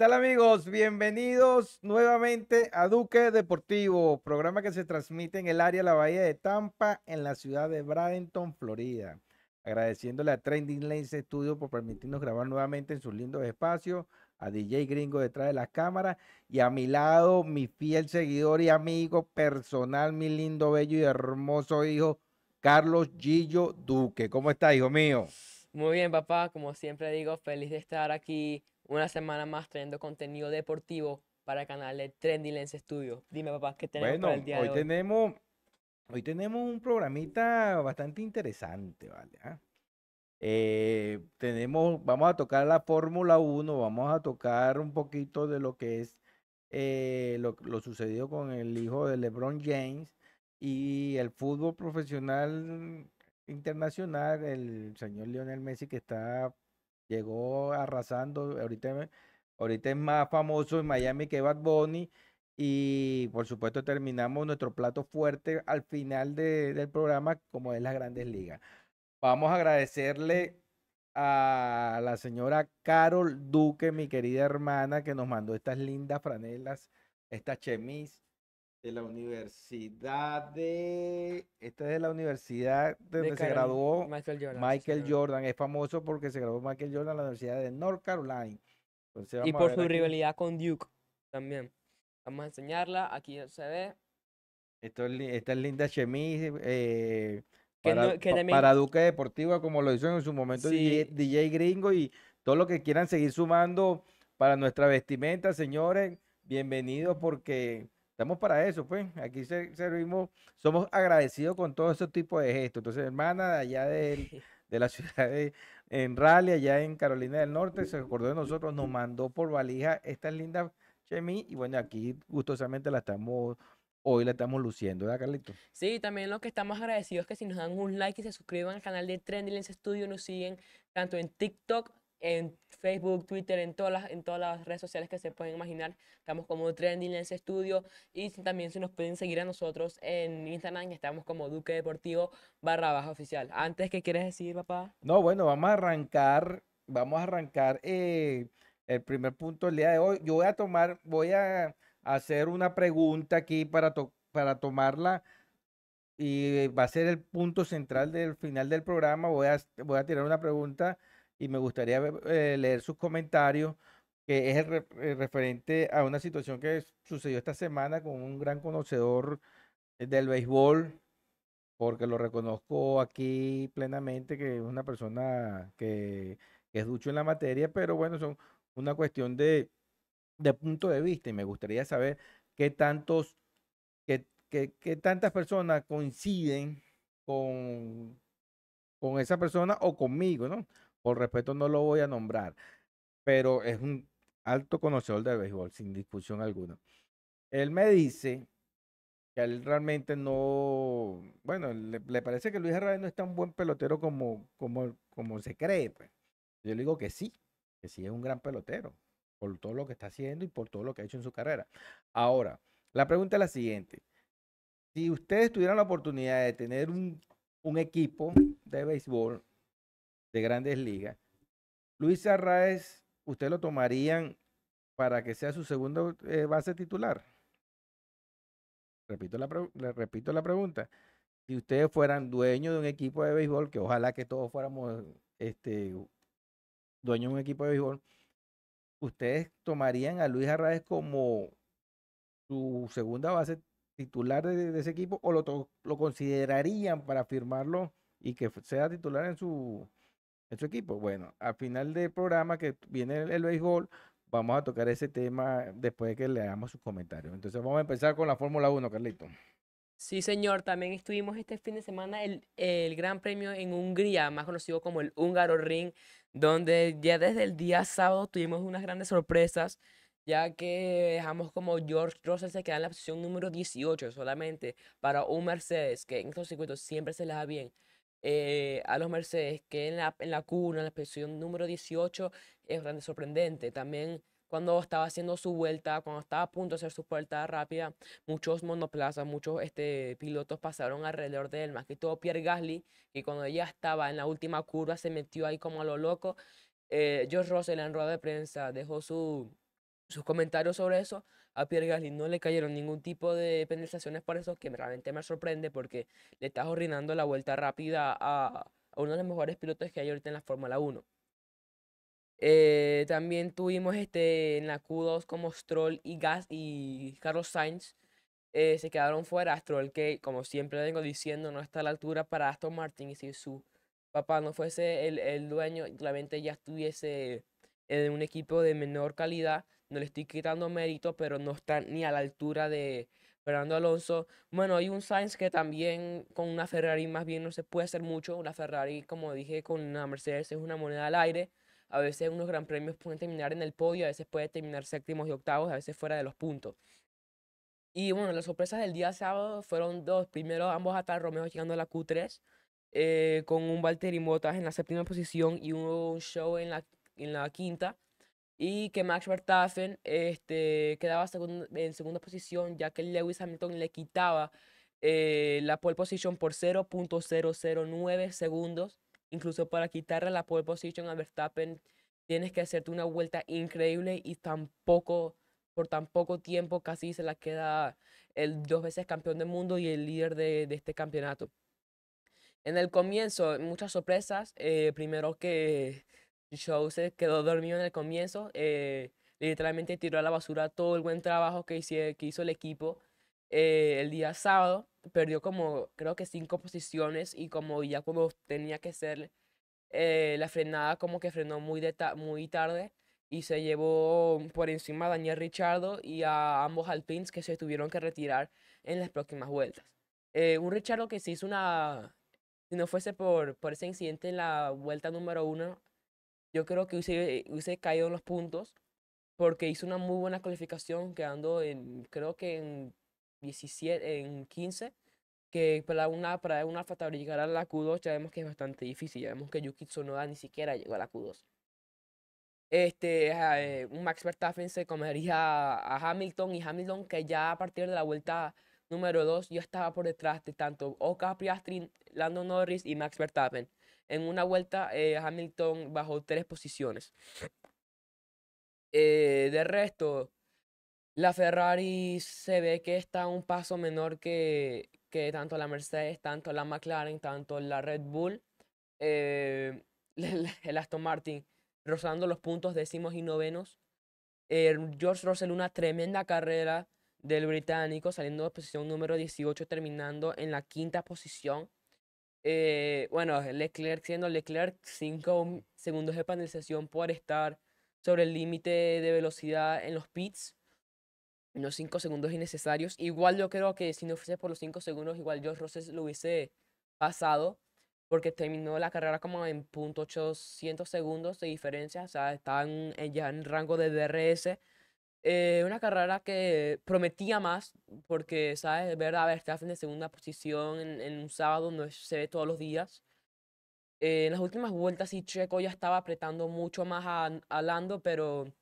tal amigos? Bienvenidos nuevamente a Duque Deportivo, programa que se transmite en el área de la Bahía de Tampa, en la ciudad de Bradenton, Florida. Agradeciéndole a Trending Lens Studio por permitirnos grabar nuevamente en sus lindos espacios, a DJ Gringo detrás de las cámaras y a mi lado mi fiel seguidor y amigo personal, mi lindo, bello y hermoso hijo, Carlos Gillo Duque. ¿Cómo está, hijo mío? Muy bien, papá. Como siempre digo, feliz de estar aquí una semana más trayendo contenido deportivo para el canal de Trendy Lens Studio. Dime, papá, ¿qué tenemos Bueno, para el día hoy de hoy? tenemos, hoy tenemos un programita bastante interesante, ¿vale? ¿Ah? Eh, tenemos, vamos a tocar la Fórmula 1, vamos a tocar un poquito de lo que es eh, lo, lo sucedido con el hijo de LeBron James y el fútbol profesional internacional, el señor Lionel Messi que está, llegó arrasando, ahorita, ahorita es más famoso en Miami que Bad Bunny. Y por supuesto terminamos nuestro plato fuerte al final de- del programa, como es las grandes ligas. Vamos a agradecerle a la señora Carol Duque, mi querida hermana, que nos mandó estas lindas franelas, esta chemis de la universidad de, esta es de la universidad de De donde se graduó Michael Jordan. Michael. Jordan. Es famoso porque se graduó Michael Jordan en la Universidad de North Carolina. Entonces Y por su aquí. rivalidad con Duke también. Vamos a enseñarla. Aquí se ve. Esto es esta es linda chemise eh, para, no- también- para Duque Deportiva, como lo hizo en su momento DJ. DJ Gringo y todo lo que quieran seguir sumando para nuestra vestimenta, señores, bienvenidos porque estamos para eso, pues. Aquí se- servimos, somos agradecidos con todos esos tipos de gestos. Entonces, hermana de allá de, de la ciudad de en Raleigh, allá en Carolina del Norte, se acordó de nosotros, nos mandó por valija estas lindas chemis y bueno, aquí gustosamente la estamos hoy la estamos luciendo, ¿verdad, Carlito? Sí, también lo que estamos agradecidos es que si nos dan un like y se suscriban al canal de Trendy Lens Studio, nos siguen tanto en TikTok, en Facebook, Twitter, en todas las, en todas las redes sociales que se pueden imaginar. Estamos como Trendy Lens Studio y también se nos pueden seguir a nosotros en Instagram, estamos como Duque Deportivo barra baja oficial. Antes, ¿qué quieres decir, papá? No, bueno, vamos a arrancar, vamos a arrancar eh, el primer punto del día de hoy. Yo voy a tomar, voy a hacer una pregunta aquí para, to- para tomarla y va a ser el punto central del final del programa. Voy a, voy a tirar una pregunta y me gustaría eh, leer sus comentarios, que es el eh, referente a una situación que sucedió esta semana con un gran conocedor eh, del béisbol, porque lo reconozco aquí plenamente, que es una persona que, que es ducho en la materia, pero bueno, son una cuestión de, de punto de vista y me gustaría saber qué tantos, qué, qué- qué tantas personas coinciden con, con esa persona o conmigo, ¿no? Por respeto no lo voy a nombrar, pero es un alto conocedor del béisbol, sin discusión alguna. Él me dice que él realmente no, bueno, le, le parece que Luis Herrera no es tan buen pelotero como, como, como se cree. Pues. Yo le digo que sí, que sí es un gran pelotero, por todo lo que está haciendo y por todo lo que ha hecho en su carrera. Ahora, la pregunta es la siguiente. Si ustedes tuvieran la oportunidad de tener un, un equipo de béisbol de grandes ligas, Luis Arraez, ¿ustedes lo tomarían para que sea su segundo eh, base titular? Repito la, repito la pregunta. Si ustedes fueran dueños de un equipo de béisbol, que ojalá que todos fuéramos este, dueños de un equipo de béisbol, ¿ustedes tomarían a Luis Arraez como su segunda base titular de, de ese equipo o lo, lo considerarían para firmarlo y que sea titular en su, su equipo? Bueno, al final del programa que viene el, béisbol, vamos a tocar ese tema después de que leamos sus comentarios. Entonces vamos a empezar con la Fórmula 1, Carlito. Sí, señor, también estuvimos este fin de semana el, el Gran Premio en Hungría, más conocido como el Húngaro Ring, donde ya desde el día sábado tuvimos unas grandes sorpresas, ya que dejamos como George Russell se queda en la posición número 18 solamente para un Mercedes, que en estos circuitos siempre se les da bien. Eh, a los Mercedes, que en la, en la Q1, en la posición número 18, es bastante sorprendente. También cuando estaba haciendo su vuelta, cuando estaba a punto de hacer su vuelta rápida, muchos monoplazas, muchos este, pilotos pasaron alrededor de él, más que todo Pierre Gasly, que cuando ella estaba en la última curva se metió ahí como a lo loco. Eh, George Russell en rueda de prensa dejó su, sus comentarios sobre eso. A Pierre Gasly no le cayeron ningún tipo de penalizaciones por eso, que realmente me sorprende porque le estás arruinando la vuelta rápida a, a uno de los mejores pilotos que hay ahorita en la Fórmula 1. Eh, también tuvimos este, en la Q2 como Stroll y Gas y Carlos Sainz eh, se quedaron fuera. Stroll que, como siempre vengo diciendo, no está a la altura para Aston Martin y si su papá no fuese el, el dueño, claramente ya estuviese en un equipo de menor calidad. No le estoy quitando mérito, pero no está ni a la altura de Fernando Alonso. Bueno, hay un Sainz que también con una Ferrari más bien no se puede hacer mucho. Una Ferrari, como dije, con una Mercedes es una moneda al aire. A veces unos gran premios pueden terminar en el podio, a veces puede terminar séptimos y octavos, a veces fuera de los puntos. Y bueno, las sorpresas del día sábado fueron dos. Primero, ambos Alfa Romeo llegando a la Q3, eh, con un Valtteri Bottas en la séptima posición y un show en la, en la quinta. Y que Max Verstappen este, quedaba segun- en segunda posición, ya que Lewis Hamilton le quitaba eh, la pole position por 0.009 segundos. Incluso para quitarle la pole position a Verstappen tienes que hacerte una vuelta increíble y tampoco, por tan poco tiempo casi se la queda el dos veces campeón del mundo y el líder de, de este campeonato. En el comienzo, muchas sorpresas. eh, primero que Show se quedó dormido en el comienzo. eh, literalmente tiró a la basura todo el buen trabajo que, hicie- que hizo el equipo eh, el día sábado. Perdió como, creo que cinco posiciones y como ya cuando tenía que ser eh, la frenada, como que frenó muy, de ta- muy tarde y se llevó por encima a Daniel Ricciardo y a ambos Alpines que se tuvieron que retirar en las próximas vueltas. Eh, un Ricciardo que se hizo una, si no fuese por, por ese incidente en la vuelta número uno, yo creo que hubiese, hubiese caído en los puntos porque hizo una muy buena calificación quedando en, creo que en 17, en 15, que para una, para una Alfa Tauri llegar a la Q2 ya vemos que es bastante difícil, ya vemos que Yuki Tsunoda ni siquiera llegó a la Q2. Este, eh, un Max Verstappen se comería a, a Hamilton y Hamilton que ya a partir de la vuelta número 2 ya estaba por detrás de tanto Oscar Piastri, Lando Norris y Max Verstappen. En una vuelta eh, Hamilton bajó tres posiciones. Eh, de resto, la Ferrari se ve que está un paso menor que, que tanto la Mercedes, tanto la McLaren, tanto la Red Bull. Eh, el, Aston Martin rozando los puntos décimos y novenos. Eh, George Russell, una tremenda carrera del británico, saliendo de posición número 18, terminando en la quinta posición. Eh, bueno, Leclerc siendo Leclerc, 5 segundos de penalización por estar sobre el límite de velocidad en los pits. Unos 5 segundos innecesarios. Igual yo creo que si no fuese por los 5 segundos, igual George Russell lo hubiese pasado. Porque terminó la carrera como en .800 segundos de diferencia. O sea, estaba en- ya en rango de DRS. Eh, una carrera que prometía más. Porque, ¿sabes? Ver a Verstappen de segunda posición en, en un sábado no se ve todos los días. Eh, en las últimas vueltas sí Checo ya estaba apretando mucho más a, a Lando, pero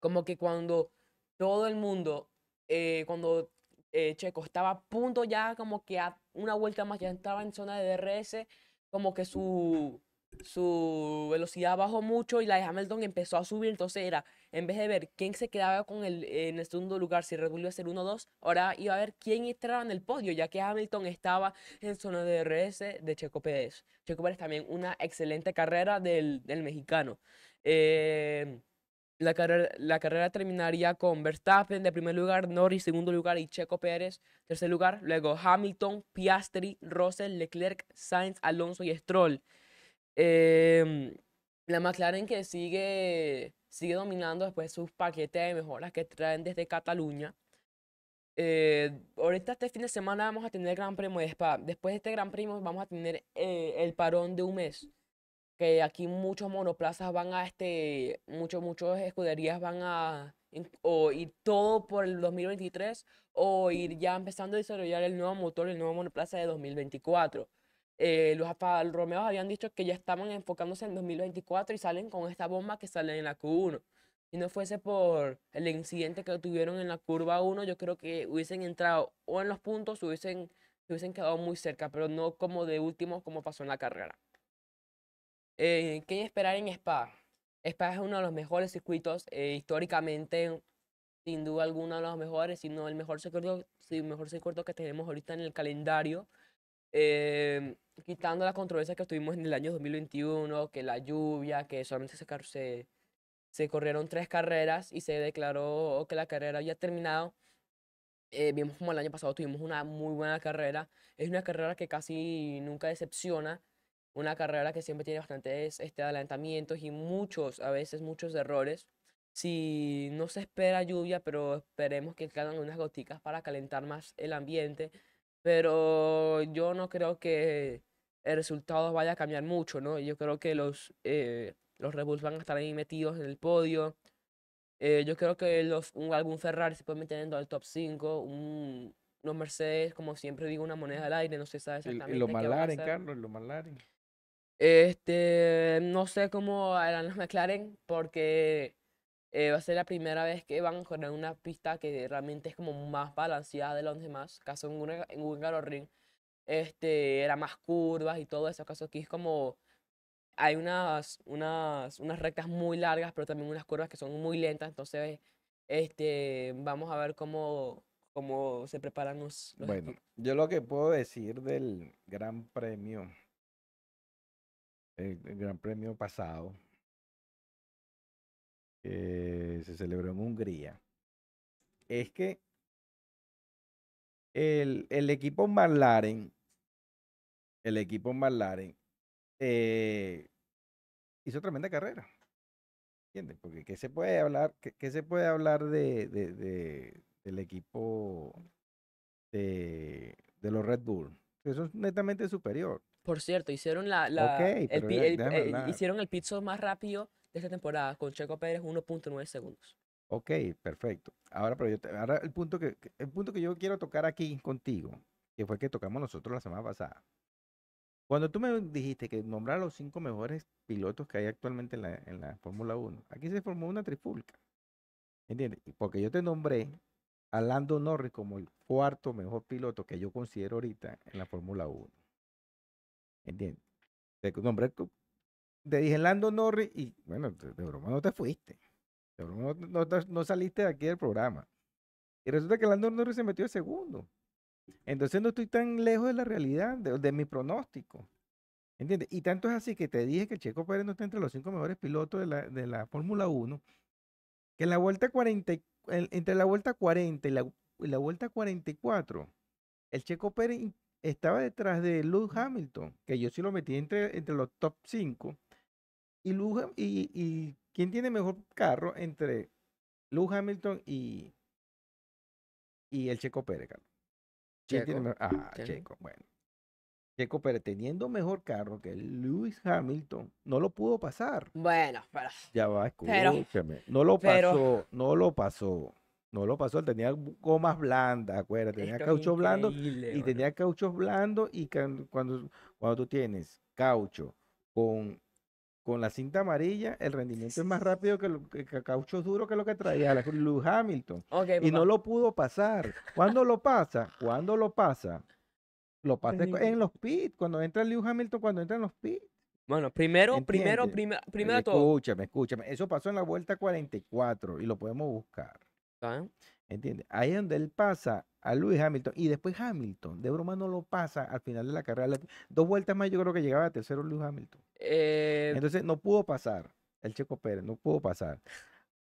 como que cuando todo el mundo, eh, cuando eh, Checo estaba a punto ya como que a una vuelta más ya estaba en zona de DRS, como que su, su velocidad bajó mucho y la de Hamilton empezó a subir, entonces era, en vez de ver quién se quedaba con el, en el segundo lugar, si Red a ser 1-2, ahora iba a ver quién entraba en el podio, ya que Hamilton estaba en zona de DRS de Checo Pérez. Checo Pérez también una excelente carrera del, del mexicano. Eh, la carrera, la carrera terminaría con Verstappen de primer lugar, Norris segundo lugar y Checo Pérez tercer lugar. Luego Hamilton, Piastri, Russell, Leclerc, Sainz, Alonso y Stroll. Em, la McLaren que sigue, sigue dominando después sus paquetes de mejoras que traen desde Cataluña. Eh, ahorita este fin de semana vamos a tener el Gran Premio de Spa. Después de este Gran Premio vamos a tener eh, el parón de un mes. que aquí muchos monoplazas van a este, muchos, muchos escuderías van a o ir todo por el 2023 o ir ya empezando a desarrollar el nuevo motor, el nuevo monoplaza de 2024. Eh, los Alfa Romeo habían dicho que ya estaban enfocándose en 2024 y salen con esta bomba que sale en la Q1. Si no fuese por el incidente que tuvieron en la curva 1, yo creo que hubiesen entrado o en los puntos hubiesen, se hubiesen quedado muy cerca, pero no como de último como pasó en la carrera. Eh, ¿qué esperar en Spa? Spa es uno de los mejores circuitos eh, históricamente, sin duda alguna, de los mejores, si no el mejor circuito, el mejor circuito que tenemos ahorita en el calendario. Eh, quitando la controversia que tuvimos en el año 2021, que la lluvia, que solamente se, se, se corrieron tres carreras y se declaró que la carrera había terminado. Eh, vimos como el año pasado tuvimos una muy buena carrera. Es una carrera que casi nunca decepciona. Una carrera que siempre tiene bastantes este, adelantamientos y muchos, a veces muchos errores. Si no se espera lluvia, pero esperemos que caigan unas goticas para calentar más el ambiente. Pero yo no creo que el resultado vaya a cambiar mucho, ¿no? Yo creo que los, eh, los Red Bulls van a estar ahí metidos en el podio. Eh, yo creo que los, un, algún Ferrari se puede meter dentro del top 5. Un, unos Mercedes, como siempre digo, una moneda al aire, no se sabe Y, y exactamente los hacer. Carlos, los Malaren. Este, no sé cómo harán los McLaren porque eh, va a ser la primera vez que van a correr una pista que realmente es como más balanceada de los demás. Caso en un, en un Ring, este, era más curvas y todo eso. Caso aquí es como hay unas, unas, unas rectas muy largas, pero también unas curvas que son muy lentas. Entonces, este, vamos a ver cómo, cómo se preparan los, los Bueno, equipos. yo lo que puedo decir del Gran Premio, el, el Gran Premio pasado, que se celebró en Hungría, es que el, el equipo McLaren, el equipo McLaren, eh, hizo tremenda carrera. ¿Entiendes? Porque ¿qué se puede hablar, qué, qué se puede hablar de, de- de- del equipo de, de los Red Bull? Eso es netamente superior. Por cierto, hicieron la, la- el el- eh, hicieron el pit stop más rápido de esta temporada con Checo Pérez 1.9 segundos. Ok, perfecto. Ahora, pero yo te- ahora el punto que el punto que yo quiero tocar aquí contigo, que fue el que tocamos nosotros la semana pasada. Cuando tú me dijiste que nombrar los cinco mejores pilotos que hay actualmente en la, en la Fórmula 1, aquí se formó una trifulca. ¿Entiendes? Porque yo te nombré a Lando Norris como el cuarto mejor piloto que yo considero ahorita en la Fórmula 1. ¿Entiendes? Te nombré, te dije Lando Norris y bueno, de broma no te fuiste. No, no no saliste de aquí del programa. Y resulta que Lando Norris se metió de segundo. Entonces no estoy tan lejos de la realidad, de, mi pronóstico. ¿Entiendes? Y tanto es así que te dije que Checo Pérez no está entre los cinco mejores pilotos de la, de la Fórmula 1, que en la vuelta 40, y- el- entre la vuelta 40 y la, y la vuelta 44, el Checo Pérez estaba detrás de Lewis Hamilton, que yo sí lo metí entre, entre los top 5. Y, Ham- y, y ¿quién tiene mejor carro entre Lewis Hamilton y, y el Checo Pérez, Carlos? ¿Quién tiene Checo, mejor? Ah, Checo. Checo, bueno. Checo Pérez teniendo mejor carro que Lewis Hamilton, no lo pudo pasar. Bueno, pero Ya va, Pero- escúchame. No lo pero- pasó, no lo pasó. No lo pasó, él tenía gomas blandas, acuérdate, tenía caucho blando y tenía cauchos blandos y cuando, cuando tú tienes caucho con, con la cinta amarilla, el rendimiento es más rápido que, lo, que, caucho duro que lo que traía Lewis Hamilton. Ok, Y no lo pudo pasar. ¿Cuándo lo pasa? ¿Cuándo lo pasa? Lo pasa cu- en los pits, cuando entra Lewis Hamilton, cuando entra en los pits. Bueno, primero, primero, ¿Entiendes? primero, primero de todo. Escúchame, escúchame. Eso pasó en la vuelta 44 y lo podemos buscar. ¿ah? ¿Entiendes? Ahí es donde él pasa a Lewis Hamilton y después Hamilton, de broma no lo pasa al final de la carrera. Dos vueltas más yo creo que llegaba a tercero Lewis Hamilton. Eh, Entonces no pudo pasar el Checo Pérez, no pudo pasar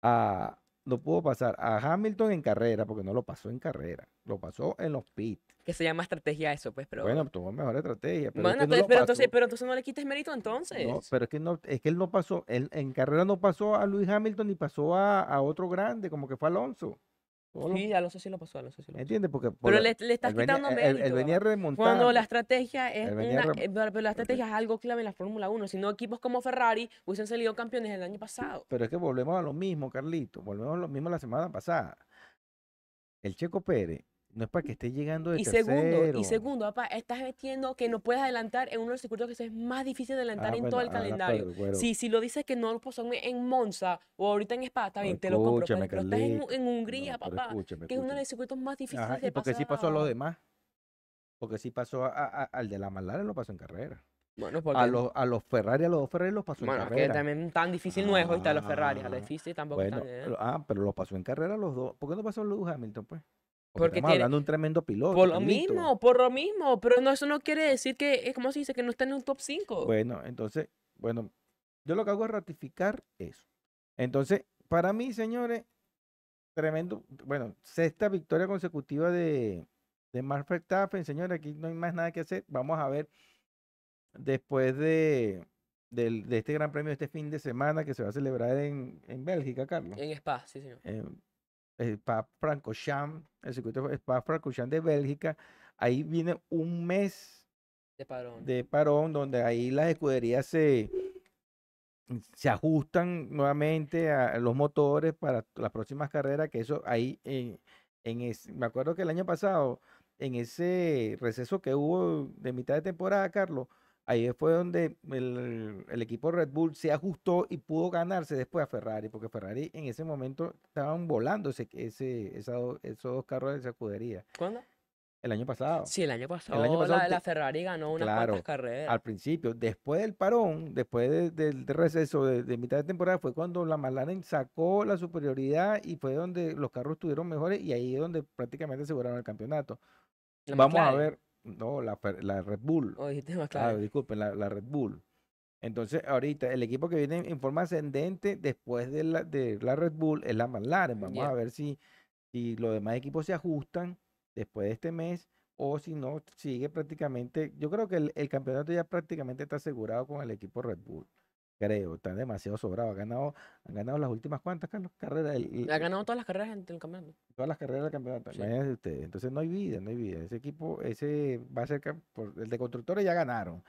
a, no pudo pasar a Hamilton en carrera porque no lo pasó en carrera, lo pasó en los pits. que se llama estrategia eso, pues, pero. Bueno, tuvo mejor estrategia, pero es bueno, que no entonces- lo pero, entonces, pasó. pero entonces no le quites mérito entonces. No, pero es que no, es que él no pasó, él en carrera no pasó a Lewis Hamilton ni pasó a, a otro grande, como que fue Alonso. Sí, sí lo pasó, sí lo pasó. ¿Entiendes? Porque por Pero la- le, le estás él venía- quitando él- mérito. venía remontando. Cuando la estrategia es una, rem- eh, pero, pero la estrategia es algo clave en la Fórmula 1, si no equipos como Ferrari hubiesen salido campeones el año pasado. Pero es que volvemos a lo mismo, Carlito. Volvemos a lo mismo la semana pasada. El Checo Pérez no es para que esté llegando de Y tercero. segundo, y segundo, papá, estás metiendo que no puedes adelantar en uno de los circuitos que es más difícil de adelantar Ah, en bueno, todo el calendario. pero, bueno, Si, si lo dices que no lo pasó en, Monza o ahorita en Spa, está bien, te lo compro. Pero, estás en, Hungría, No, papá, escúchame, que es uno de los circuitos más difíciles Ajá, de y porque sí pasó a los pasar. demás. Porque sí pasó a- a- al de la Mallara, lo pasó en carrera. Bueno, porque, A los, a los Ferrari, a los dos Ferrari los pasó bueno, en es que carrera. también tan difícil no es ahorita los Ferrari, a la Ah, difícil tampoco Bueno, ¿eh? ah, pero los pasó en carrera los dos. ¿Por qué no pasó Lewis Hamilton, pues? Porque, estamos tiene- hablando de un tremendo piloto. Por lo mismo, por lo mismo, pero no, eso no quiere decir que, es como se dice, que no está en un top 5. Bueno, entonces, bueno, yo lo que hago es ratificar eso. Entonces, para mí, señores, tremendo, bueno, sexta victoria consecutiva de, de Max Verstappen, señores, aquí no hay más nada que hacer. Vamos a ver después de, del- de este gran premio de este fin de semana que se va a celebrar en, en Bélgica, Carlos. En Spa, sí, señor. en Spa Francorchamps, el circuito de Spa Francorchamps de Bélgica. Ahí viene un mes De parón. de parón donde ahí las escuderías se, se ajustan nuevamente a los motores para las próximas carreras, que eso ahí en, en es- me acuerdo que el año pasado, en ese receso que hubo de mitad de temporada, Carlos, ahí fue donde el, el equipo Red Bull se ajustó y pudo ganarse después a Ferrari, porque Ferrari en ese momento estaban volando ese, ese, esos dos carros de esa escudería ¿Cuándo? el año pasado. Sí, el año pasado, pasado la, te- la Ferrari ganó unas Claro, cuantas carreras. al principio, después del parón, después de- del del receso de, de mitad de temporada, fue cuando la McLaren sacó la superioridad y fue donde los carros estuvieron mejores y ahí es donde prácticamente aseguraron el campeonato. La Vamos a ver, no, la, la Red Bull, Oh, dijiste ah, McLaren. disculpen, la, la Red Bull. Entonces, ahorita el equipo que viene en forma ascendente después de la, de la Red Bull es la McLaren. Vamos a ver si, si los demás equipos se ajustan después de este mes o si no, sigue prácticamente. Yo creo que el, el campeonato ya prácticamente está asegurado con el equipo Red Bull. Creo, están demasiado sobrados. Han ganado, han ganado las últimas cuantas, Carlos, carreras. el- el- Ha ganado todas las carreras en el campeonato. todas las carreras del campeonato. Sí. Imagínense ustedes. Entonces no hay vida, no hay vida. Ese equipo, ese va a ser por, el de constructores ya ganaron.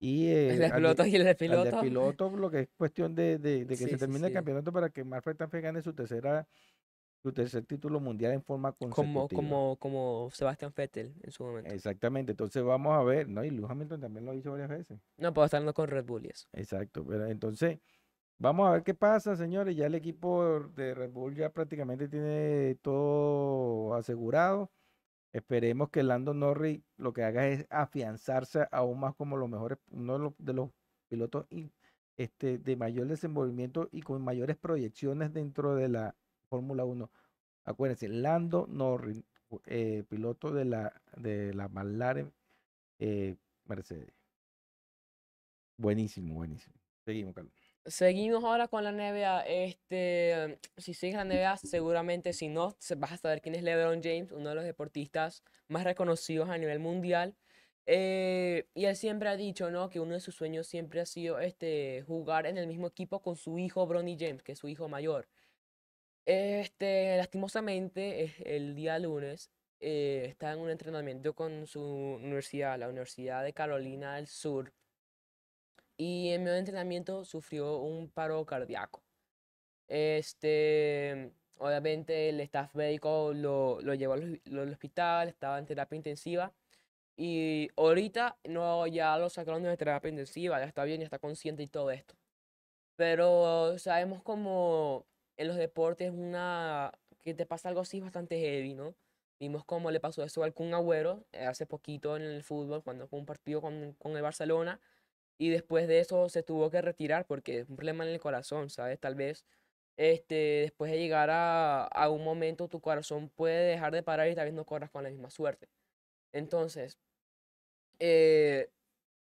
Y eh, El de al de- pilotos y el de al de pilotos. piloto, lo que es cuestión de, de- de que Sí, se sí, termine el campeonato para que Max Verstappen gane su tercera, su tercer título mundial en forma Como, consecutiva. como, como Sebastián Vettel en su momento. Exactamente. Entonces vamos a ver, ¿no? Y Lewis Hamilton también lo hizo varias veces. No puedo estar con Red Bull y eso. Exacto. Pero entonces, vamos a ver qué pasa, señores. Ya el equipo de Red Bull ya prácticamente tiene todo asegurado. Esperemos que Lando Norris lo que haga es afianzarse aún más como los mejores, uno de los, de los pilotos este, de mayor desenvolvimiento y con mayores proyecciones dentro de la Fórmula 1. Acuérdense, Lando Norris, eh, piloto de la, de la McLaren eh, Mercedes. Buenísimo, buenísimo. Seguimos, Carlos. Seguimos ahora con la NBA. Este, si sigues la NBA, seguramente si no, vas a saber quién es LeBron James, uno de los deportistas más reconocidos a nivel mundial. Eh, y él siempre ha dicho, ¿no? Que uno de sus sueños siempre ha sido este, jugar en el mismo equipo con su hijo Bronny James, que es su hijo mayor. Este, lastimosamente, el día lunes eh, está en un entrenamiento con su universidad, la Universidad de Carolina del Sur, y en medio de entrenamiento sufrió un paro cardíaco. Este, obviamente el staff médico lo, lo llevó al, lo- al hospital, estaba en terapia intensiva y ahorita no, ya lo sacaron de terapia intensiva, ya está bien, ya está consciente y todo esto. Pero sabemos como en los deportes una que te pasa algo así bastante heavy, ¿no? Vimos cómo le pasó eso al Kun Agüero eh, hace poquito en el fútbol, cuando fue un partido con, con el Barcelona y después de eso se tuvo que retirar porque es un problema en el corazón, ¿sabes? Tal vez este, después de llegar a, a un momento tu corazón puede dejar de parar y tal vez no corras con la misma suerte. Entonces, eh,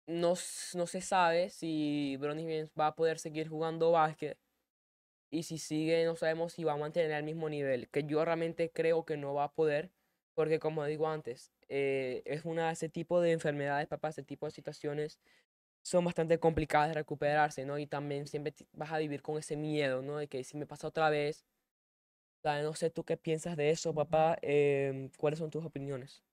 no, no se sabe si Bronny James va a poder seguir jugando básquet y si sigue no sabemos si va a mantener el mismo nivel, que yo realmente creo que no va a poder, porque como digo antes, eh, es una ese tipo de enfermedades, papá, ese tipo de situaciones son bastante complicadas de recuperarse, ¿no? Y también siempre vas a vivir con ese miedo, ¿no? De que si me pasa otra vez, O sea, no sé tú qué piensas de eso, papá. em, ¿cuáles son tus opiniones?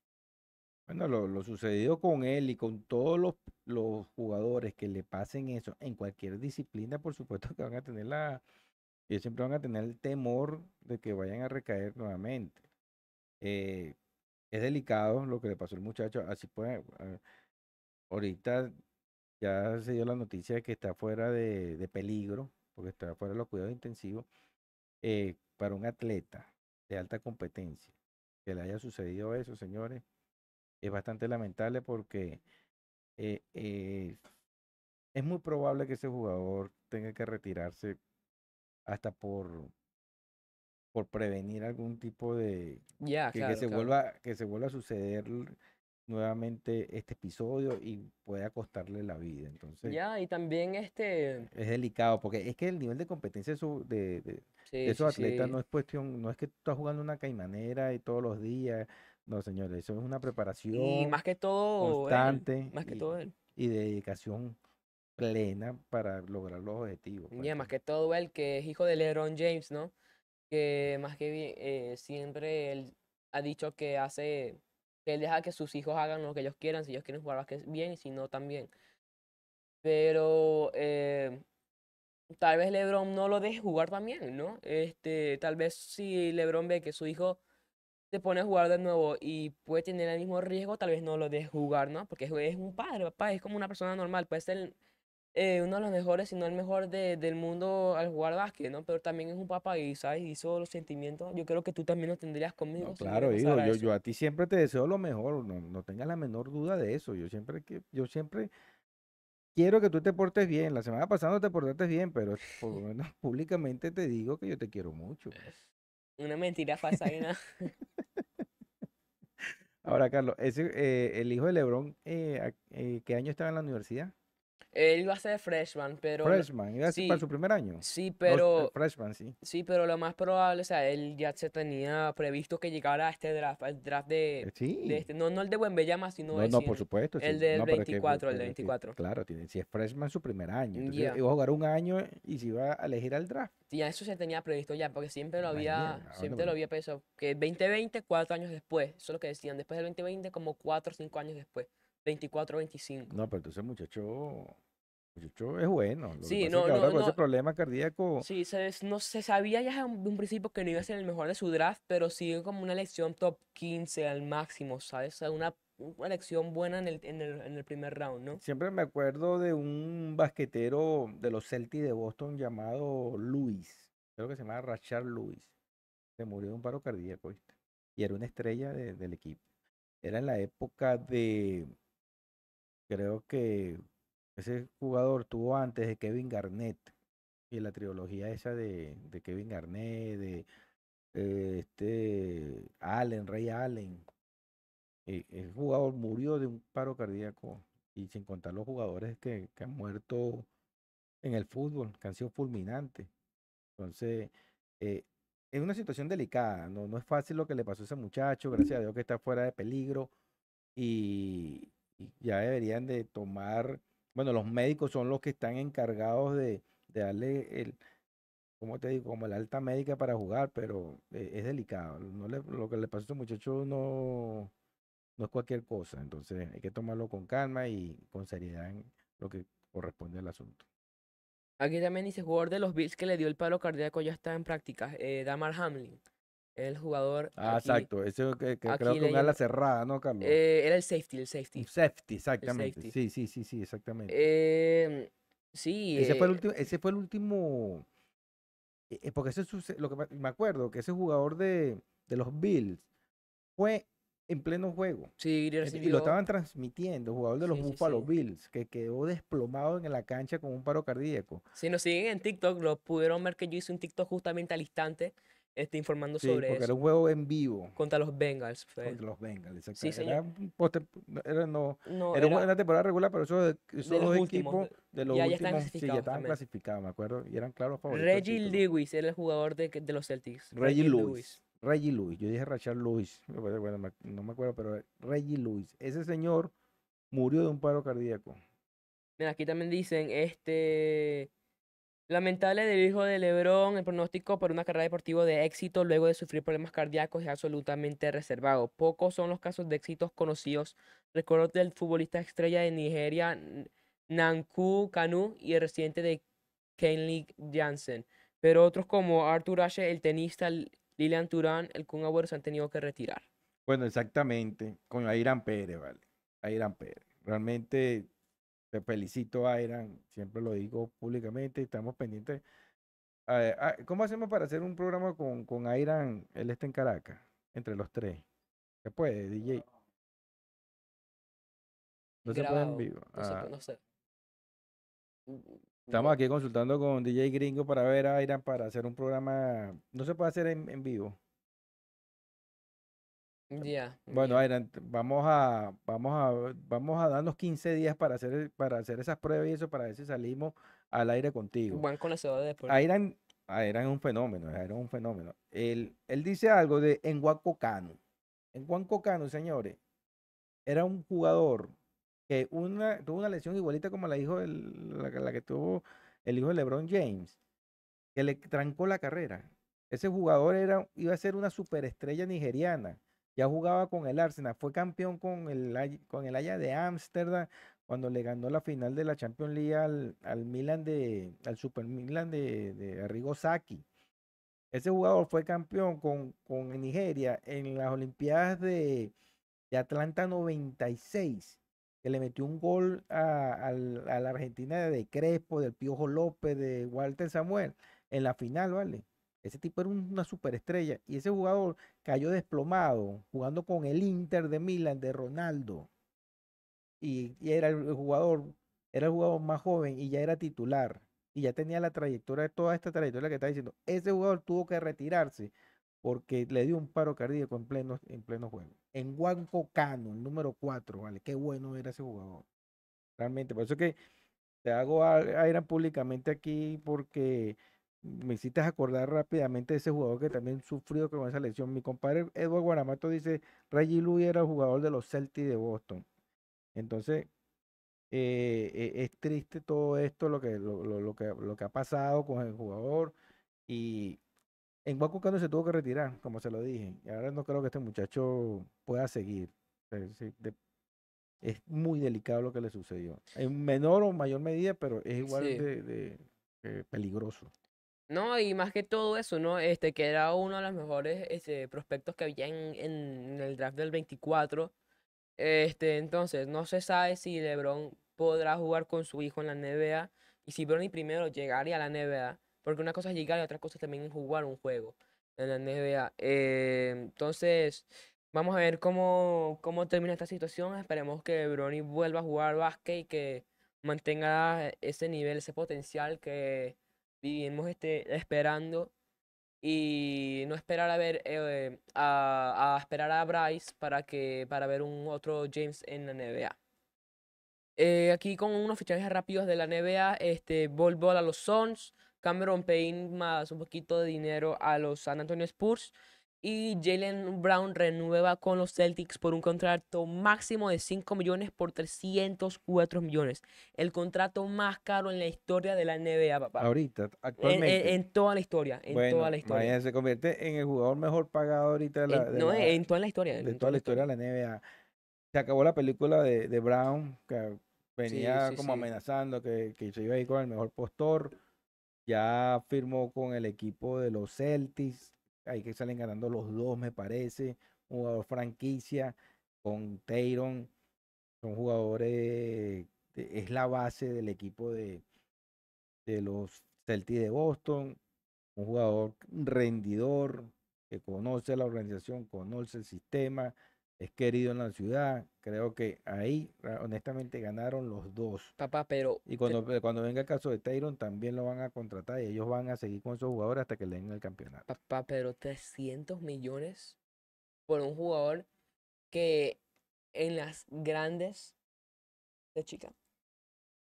Bueno, lo, lo sucedido con él y con todos los, los jugadores que le pasen eso en cualquier disciplina, por supuesto que van a tener la, ellos siempre van a tener el temor de que vayan a recaer nuevamente. Eh, es delicado lo que le pasó al muchacho, así pues, ah, ahorita ya se dio la noticia de que está fuera de, de peligro, porque está fuera de los cuidados intensivos, eh, para un atleta de alta competencia, que le haya sucedido eso, señores, es bastante lamentable porque eh, eh, es muy probable que ese jugador tenga que retirarse hasta por, por prevenir algún tipo de Ya, que, que claro, se claro. vuelva que se vuelva a suceder nuevamente este episodio y pueda costarle la vida. Entonces Ya, y también este, es delicado porque es que el nivel de competencia de, esos sí, atletas sí. no es cuestión, no es que tú estás jugando una caimanera y todos los días. No, señores, eso es una Y preparación más que todo él, constante más que y, todo él. y dedicación plena para lograr los objetivos. pues, Ya, más entonces, que todo él, que es hijo de LeBron James, ¿no? Que más que eh, siempre él ha dicho que hace, que él deja que sus hijos hagan lo que ellos quieran, si ellos quieren jugar básquet bien y si no también. Pero eh, tal vez LeBron no lo deje jugar también, ¿no? Este, tal vez si LeBron ve que su hijo se pone a jugar de nuevo y puede tener el mismo riesgo, tal vez no lo deje jugar, ¿no? Porque es un padre, papá, es como una persona normal, puede ser eh, uno de los mejores, si no el mejor de- del mundo al jugar básquet, ¿no? Pero también es un papá y, ¿sabes? Y todos los sentimientos, yo creo que tú también los tendrías conmigo No, claro, hijo, yo, yo a ti siempre te deseo lo mejor, no, no tengas la menor duda de eso. Yo siempre que, yo siempre quiero que tú te portes bien. La semana pasada no te portaste bien, pero por lo menos públicamente te digo que yo te quiero mucho. Una mentira falsa y nada. Ahora, Carlos, ese, eh, el hijo de LeBron, eh, a- eh, ¿qué año estaba en la universidad? Él iba a ser freshman, pero Freshman, iba a ser para sí, su primer año. sí, No, eh, pero freshman, sí. sí, pero lo más probable, o sea, él ya se tenía previsto que llegara a este draft, al draft de, Eh, de Sí. este, no, no el de Wembanyama, sino No, el, no, por supuesto. el sí. del No, pero es que, 24, el del que, 24. claro, tiene, si es freshman su primer año. Entonces Ya. iba a jugar un año y se iba a elegir al draft. Sí, eso se tenía previsto ya, porque siempre lo había, ah, siempre lo había pensado, que 2020, cuatro años después, eso es lo que decían, después del 2020, como cuatro o cinco años después, 24, 25. No, pero entonces muchacho, muchacho es bueno. Lo que Sí, pasa es no, que ahora no, con ese problema cardíaco, Sí, se, no se sabía ya de un principio que no iba a ser el mejor de su draft, pero sí como una elección top 15 al máximo, ¿sabes? O sea, una, una elección buena en el, en el, en el primer round, ¿no? siempre me acuerdo de un basquetero de los Celtics de Boston llamado Luis. Creo que se llamaba Rashard Lewis. Se murió de un paro cardíaco, ¿viste? Y era una estrella de- del equipo. Era en la época de, creo que ese jugador tuvo antes de Kevin Garnett. Y la trilogía esa de, Kevin Garnett, de eh, este Allen, Ray Allen. el jugador murió de un paro cardíaco y sin contar los jugadores que, que han muerto en el fútbol, que han sido fulminantes. Entonces, eh, es una situación delicada, no, es fácil lo que le pasó a ese muchacho, gracias a Dios que está fuera de peligro y ya deberían de tomar, bueno, los médicos son los que están encargados de, de darle el, ¿cómo te digo? Como la alta médica para jugar, pero eh, es delicado. No lo que le pasó a ese muchacho no, no es cualquier cosa. Entonces hay que tomarlo con calma y con seriedad en lo que corresponde al asunto. Aquí también dice, jugador de los Bills que le dio el paro cardíaco ya está en práctica, eh, Damar Hamlin, el jugador Ah, aquí, exacto. Ese que, que creo que un ala cerrada, ¿no, Carlos? eh, era el safety, el safety. Safety, exactamente. safety. Sí, sí, sí, sí, exactamente. Eh, sí, ese fue el eh, último, ese fue el último, eh, eh, porque ese lo que me- acuerdo que ese jugador de, de los Bills fue en pleno juego. sí, Eh, Y lo recibió- estaban transmitiendo, jugador de los Sí, sí, Buffalo sí. Bills, que quedó desplomado en la cancha con un paro cardíaco. Si nos siguen en TikTok, lo pudieron ver que yo hice un TikTok justamente al instante, este, informando Sí, sobre porque era un juego en vivo Contra los Bengals. fue. contra los Bengals. Sí, exactamente. señor. Era, un no, era, no, No, era era- una temporada regular, pero esos, esos los dos últimos, equipos de los ya- ya están últimos sí, ya estaban clasificados, me acuerdo, y eran claros favoritos. Reggie. Lewis era el jugador de, de los Celtics. Reggie Lewis. Reggie Lewis. Yo dije Rachel Lewis. Bueno, no me acuerdo, pero Reggie Lewis. Ese señor murió de un paro cardíaco. Mira, aquí también dicen, este, Lamentable del hijo de LeBron, el pronóstico por una carrera deportiva de éxito luego de sufrir problemas cardíacos es absolutamente reservado. Pocos son los casos de éxitos conocidos. Recuerdo del futbolista estrella de Nigeria, Nanku Kanu, y el residente de Kenley Jansen. Pero otros como Arthur Ashe, el tenista Lilian Turán, el Kun Agüero se han tenido que retirar. Bueno, exactamente, con Pérez, ¿vale? Airan Pérez. Realmente te felicito, Airan, siempre lo digo públicamente, estamos pendientes. Eh, ah, ¿Cómo hacemos para hacer un programa con, con Airan? Él está en Caracas, entre los tres. ¿Se puede, DJ? No se puede en vivo. No sé, Ah, no sé. Estamos aquí consultando con DJ Gringo para ver a Airan para hacer un programa. No se puede hacer en, en vivo. Ya. Bueno, ya. Airan, t- vamos a, vamos a, vamos a darnos 15 días para hacer, para hacer esas pruebas y eso, para ver si salimos al aire contigo. Buen conocedor de deporte. Airan, Airan es un fenómeno, es un fenómeno. Él, él dice algo de Enguanco Cano. Enguanco Cano, señores, era un jugador que una, tuvo una lesión igualita como la, hijo del- la que tuvo el hijo de LeBron James, que le trancó la carrera. Ese jugador era, iba a ser una superestrella nigeriana. Ya jugaba con el Arsenal, fue campeón con el, con el Ajax de Ámsterdam cuando le ganó la final de la Champions League al, al Milan de, al Super Milan de, de Arrigo Sacchi. Ese jugador fue campeón con, con Nigeria en las Olimpiadas de, de Atlanta 96, que le metió un gol a, a la Argentina de Crespo, del Piojo López, de Walter Samuel, en la final, ¿vale? Ese tipo era un- una superestrella. Y ese jugador cayó desplomado jugando con el Inter de Milán de Ronaldo. Y, era el jugador, era el jugador más joven y ya era titular. Y ya tenía la trayectoria, toda esta trayectoria que está diciendo. Ese jugador tuvo que retirarse porque le dio un paro cardíaco en pleno, en pleno juego. En Juanco Cano, el número 4, ¿vale? Qué bueno era ese jugador. Realmente, por eso es que te hago a- aire públicamente aquí porque me hiciste acordar rápidamente de ese jugador que también sufrió con esa lesión. Mi compadre Edward Guaramato dice, Reggie Louis era el jugador de los Celtics de Boston. Entonces, eh, eh, es triste todo esto, lo que, lo, lo- lo que, lo que ha pasado con el jugador. Y en Juan Cano se tuvo que retirar, como se lo dije. Y ahora no creo que este muchacho pueda seguir. Eh, es muy delicado lo que le sucedió. En menor o mayor medida, pero es igual Sí. de, de, eh, peligroso. No, y más que todo eso, ¿no? Este, que era uno de los mejores este, prospectos que había en, en el draft del 24. Este, entonces, no se sabe si LeBron podrá jugar con su hijo en la NBA y si Bronny primero llegaría a la NBA, porque una cosa es llegar y otra cosa es también jugar un juego en la NBA. Eh, entonces, vamos a ver cómo, cómo termina esta situación. Esperemos que Bronny vuelva a jugar básquet y que mantenga ese nivel, ese potencial que vivimos este, esperando y no esperar a ver eh, a, a esperar a Bryce para que para ver un otro James en la NBA. Eh, aquí con unos fichajes rápidos de la NBA, este Bol Bol a los Suns, Cameron Payne más un poquito de dinero a los San Antonio Spurs y Jalen Brown renueva con los Celtics por un contrato máximo de 5 millones por 304 millones. El contrato más caro en la historia de la NBA, papá. Ahorita, En, en- actualmente. en toda la historia, en bueno, toda la historia. imagínate, se convierte en el jugador mejor pagado ahorita de la, En- de no, la- en toda la historia. de toda la historia de la NBA. Se acabó la película de, de Brown, que venía sí, como sí. amenazando que, que se iba a ir con el mejor postor. Ya firmó con el equipo de los Celtics. Ahí que salen ganando los dos, me parece. Un jugador franquicia con Tayron. Son jugadores, es la base del equipo de, de los Celtics de Boston. Un jugador rendidor, que conoce la organización, conoce el sistema, es querido en la ciudad. Creo que ahí, ra- honestamente, ganaron los dos. Papá, pero Y cuando, ve- cuando venga el caso de Tyron, también lo van a contratar y ellos van a seguir con esos jugadores hasta que le den el campeonato. papá, pero 300 millones por un jugador que en las grandes de chica.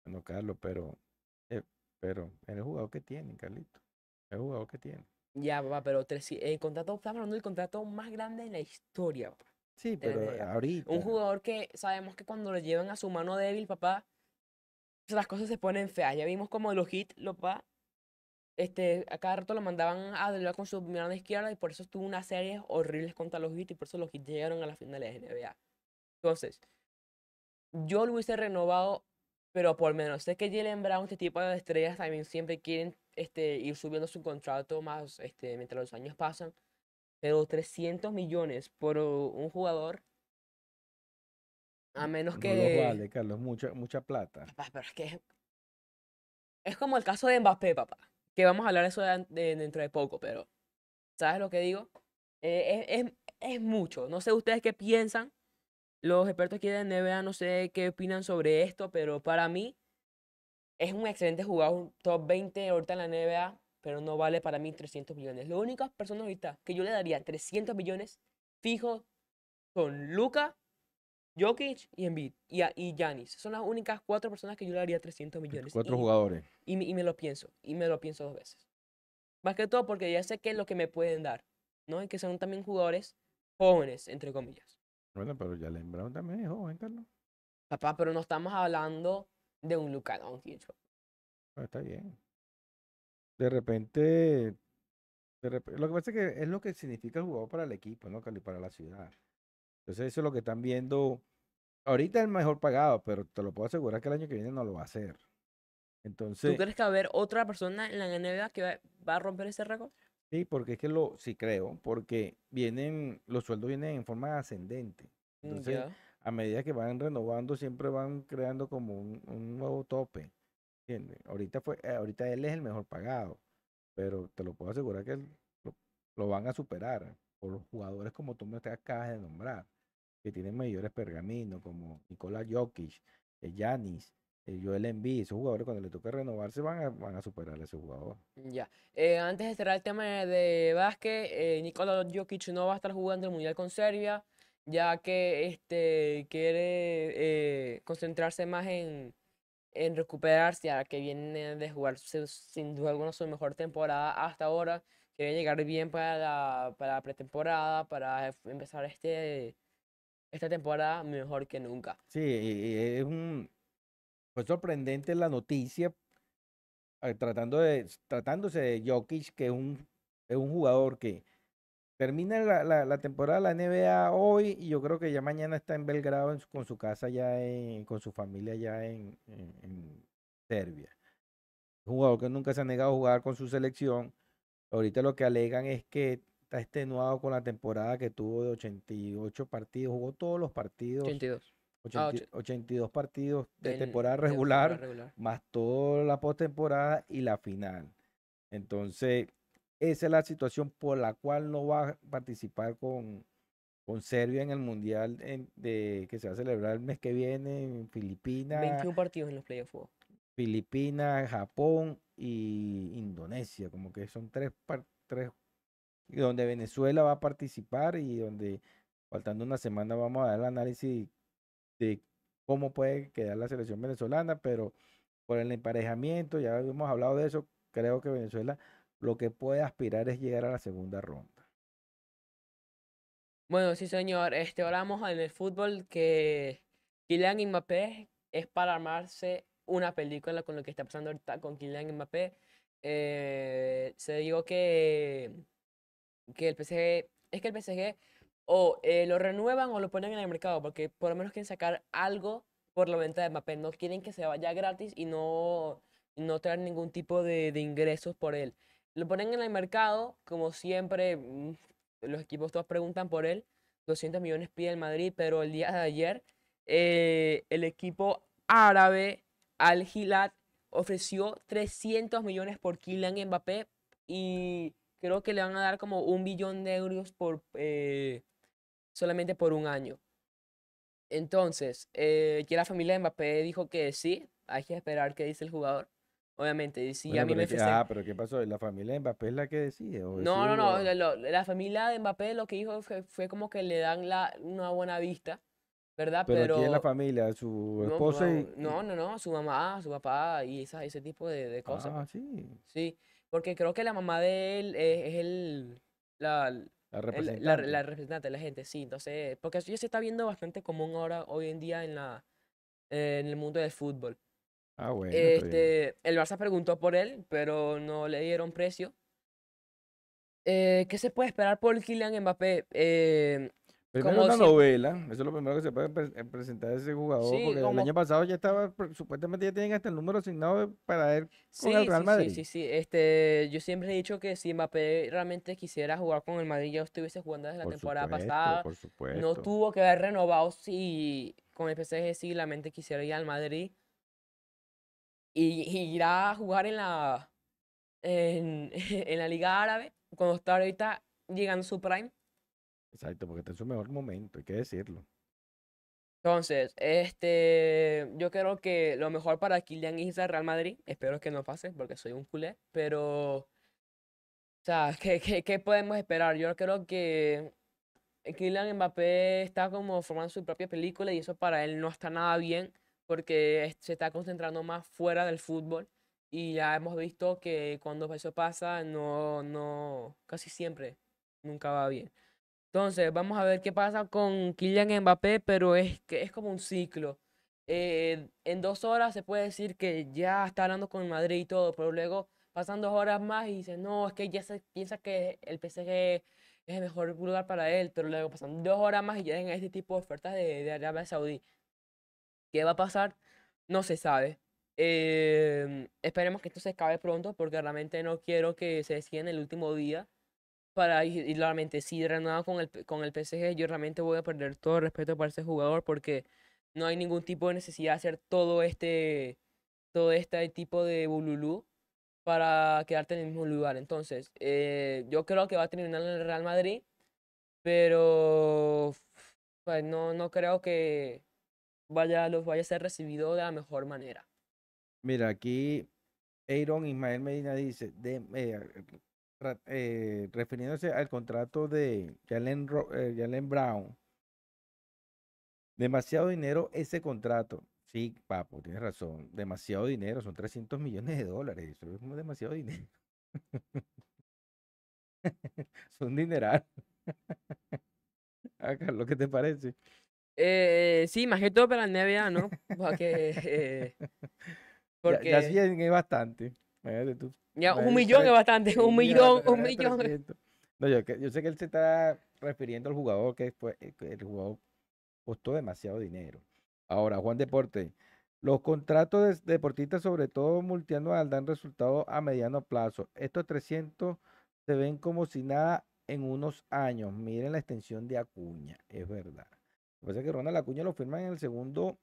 Bueno, Carlos, pero, eh, pero es el jugador que tienen, Carlito. Es el jugador que tienen. Ya, papá, pero 300 el contrato, estamos hablando del contrato más grande en la historia, papá. Sí, pero NBA. ahorita. Un jugador que sabemos que cuando lo llevan a su mano débil, papá, las cosas se ponen feas. Ya vimos como los hits, lo pa, este, a cada rato lo mandaban a driblar con su mirada izquierda y por eso tuvo unas series horribles contra los Heat y por eso los Heat llegaron a las finales de NBA. Entonces, yo lo hubiese renovado, pero por menos. Sé que Jalen Brown, este tipo de estrellas, también siempre quieren este, ir subiendo su contrato más este, mientras los años pasan. Pero 300 millones por un jugador, a menos No que... los vale, Carlos, mucha, mucha plata. Papá, pero es que es, como el caso de Mbappé, papá. Que vamos a hablar eso de- de- dentro de poco, pero ¿sabes lo que digo? Eh, es, es- es mucho. No sé ustedes qué piensan. Los expertos aquí de NBA no sé qué opinan sobre esto, pero para mí es un excelente jugador, un top 20 ahorita en la NBA, pero no vale para mí 300 millones. Las únicas personas ahorita que yo le daría 300 millones fijo son Luca, Jokic y Embiid y, y Giannis. Son las únicas cuatro personas que yo le daría 300 millones. Cuatro y, jugadores. y, me- y me lo pienso, y me lo pienso dos veces. Más que todo porque ya sé qué es lo que me pueden dar, ¿no? Y que son también jugadores jóvenes, entre comillas. Bueno, pero Jalen Brown también es joven, Carlos. Papá, pero no estamos hablando de un Luka Doncic. Ah, está bien. De repente, de lo que pasa es que es lo que significa el jugador para el equipo, ¿no? Y para la ciudad. Entonces, eso es lo que están viendo. Ahorita es el mejor pagado, pero te lo puedo asegurar que el año que viene no lo va a hacer. ¿Tú Entonces, crees que va a haber otra persona en la NBA que va, va a romper ese récord? sí, porque es que lo, sí creo, porque vienen, los sueldos vienen en forma ascendente. Mm, Entonces, a medida que van renovando, siempre van creando como un, un nuevo tope. Ahorita fue, eh, ahorita él es el mejor pagado, pero te lo puedo asegurar que lo, van a superar por los jugadores como tú me acabas de nombrar, que tienen mayores pergaminos, como Nikola Jokic, eh, Giannis, eh, Joel Embiid, esos jugadores cuando le toque renovarse van a, van a superar a ese jugador. Ya. Eh, antes de cerrar el tema de, básquet, eh, Nikola Jokic no va a estar jugando el Mundial con Serbia, ya que este, quiere eh, concentrarse más en, en recuperarse, ya que viene de jugar sin duda alguna su mejor temporada hasta ahora. Quiere llegar bien para la, para la pretemporada, para empezar este, esta temporada mejor que nunca. Sí, y- y es un, fue sorprendente la noticia, eh, tratando de, tratándose de Jokic, que es un, es un jugador que termina la, la, la temporada de la NBA hoy y yo creo que ya mañana está en Belgrado en con su casa ya en, con su familia ya en, en, en Serbia. Un jugador que nunca se ha negado a jugar con su selección. Ahorita lo que alegan es que está extenuado con la temporada que tuvo de 88 partidos, jugó todos los partidos. 82. Ah, 80 82 partidos de temporada de regular. más toda la postemporada y la final. Entonces, esa es la situación por la cual no va a participar con, con Serbia en el Mundial en- de, que se va a celebrar el mes que viene en Filipinas, 21 partidos en los playoffs. Filipinas, Japón y Indonesia, como que son tres, tres, donde Venezuela va a participar y donde faltando una semana vamos a dar el análisis de cómo puede quedar la selección venezolana, pero por el emparejamiento, ya hemos hablado de eso, creo que Venezuela lo que puede aspirar es llegar a la segunda ronda. Bueno, sí, señor. Este, ahora vamos en el fútbol que Kylian Mbappé es para armarse una película con lo que está pasando ahorita con Kylian Mbappé. Eh, se dijo que, que el PSG, es que el PSG o eh, lo renuevan o lo ponen en el mercado, porque por lo menos quieren sacar algo por la venta de Mbappé. No quieren que se vaya gratis y no, no traer ningún tipo de, de ingresos por él. Lo ponen en el mercado, como siempre, mm, los equipos todos preguntan por él. 200 millones pide el Madrid, pero el día de ayer eh, el equipo árabe Al Hilal ofreció 300 millones por Kylian Mbappé y creo que le van a dar como un billón de euros por eh, solamente por un año. Entonces, eh, que la familia de Mbappé dijo que sí, hay que esperar qué dice el jugador. Obviamente, si Bueno, a mí me ofrecen- ah, pero ¿qué pasó? ¿La familia de Mbappé es la que decide? o no, no, no. jugador? La, la familia de Mbappé lo que dijo fue, fue como que le dan la, una buena vista, ¿verdad? Pero, Pero, ¿quién es la familia? ¿Su no, esposa y, no, no, no, su mamá, su papá y esa, ese tipo de, de cosas. Ah, sí, Sí, porque creo que la mamá de él es, es el, la, la el- la, representante. la representante de la gente, sí. Entonces, porque eso ya se está viendo bastante común ahora, hoy en día en la, en el mundo del fútbol. Ah, bueno. Este, el Barça preguntó por él, pero no le dieron precio. Eh, ¿qué se puede esperar por Kylian Mbappé? Eh, Primero como una siempre- novela, eso es lo primero que se puede pre- eh, presentar de ese jugador, Sí, porque el como- año pasado ya estaba, supuestamente ya tienen hasta el número asignado para él con el Sí, Real sí, Madrid. sí, sí, sí. Este, yo siempre he dicho que si Mbappé realmente quisiera jugar con el Madrid, ya estuviese jugando desde la Por temporada supuesto, pasada. por No supuesto. tuvo que haber renovado si con el PSG si la mente quisiera ir al Madrid. Y, y irá a jugar en la en, en la Liga Árabe, cuando está ahorita llegando su prime. Exacto, porque está en su mejor momento, hay que decirlo. Entonces, este, yo creo que lo mejor para Kylian es irse al Real Madrid. Espero que no pase porque soy un culé, pero, o sea, ¿qué, qué, qué podemos esperar? Yo creo que Kylian Mbappé está como formando su propia película y eso para él no está nada bien porque se está concentrando más fuera del fútbol y ya hemos visto que cuando eso pasa, no, no, casi siempre, nunca va bien. Entonces, vamos a ver qué pasa con Kylian Mbappé, pero es que es como un ciclo. Eh, en dos horas se puede decir que ya está hablando con Madrid y todo, pero luego pasan dos horas más y dice, no, es que ya se piensa que el PSG es el mejor lugar para él, pero luego pasan dos horas más y llegan este tipo de ofertas de, de Arabia Saudí. ¿Qué va a pasar? No se sabe. Em, esperemos que esto se acabe pronto porque realmente no quiero que se decida en el último día para y, y realmente si renueva con el con el PSG yo realmente voy a perder todo el respeto para ese jugador porque no hay ningún tipo de necesidad de hacer todo este todo este tipo de bululú para quedarte en el mismo lugar entonces eh, yo creo que va a terminar en el Real Madrid pero pues no no creo que vaya los vaya a ser recibido de la mejor manera Mira, aquí Aaron Ismael Medina dice, eh, eh, refiriéndose al contrato de Jalen, eh, Brown, demasiado dinero ese contrato. Sí, papo, tienes razón, demasiado dinero, son 300 millones de dólares, eso es demasiado dinero. Son dineral. Ah, Carlos, ¿qué te parece? Eh, sí más que todo para la NBA no porque eh, Ya, ya sí es bastante. Tú. Ya, un millón es bastante, un millón, un millón. 300. No, yo, sé que él se está refiriendo al jugador que fue, eh, el jugador costó demasiado dinero. Ahora, Juan Deporte, los contratos de deportistas, sobre todo multianual, dan resultados a mediano plazo. Estos 300 se ven como si nada en unos años. Miren la extensión de Acuña, es verdad. Lo que pasa es que Ronald Acuña lo firman en el segundo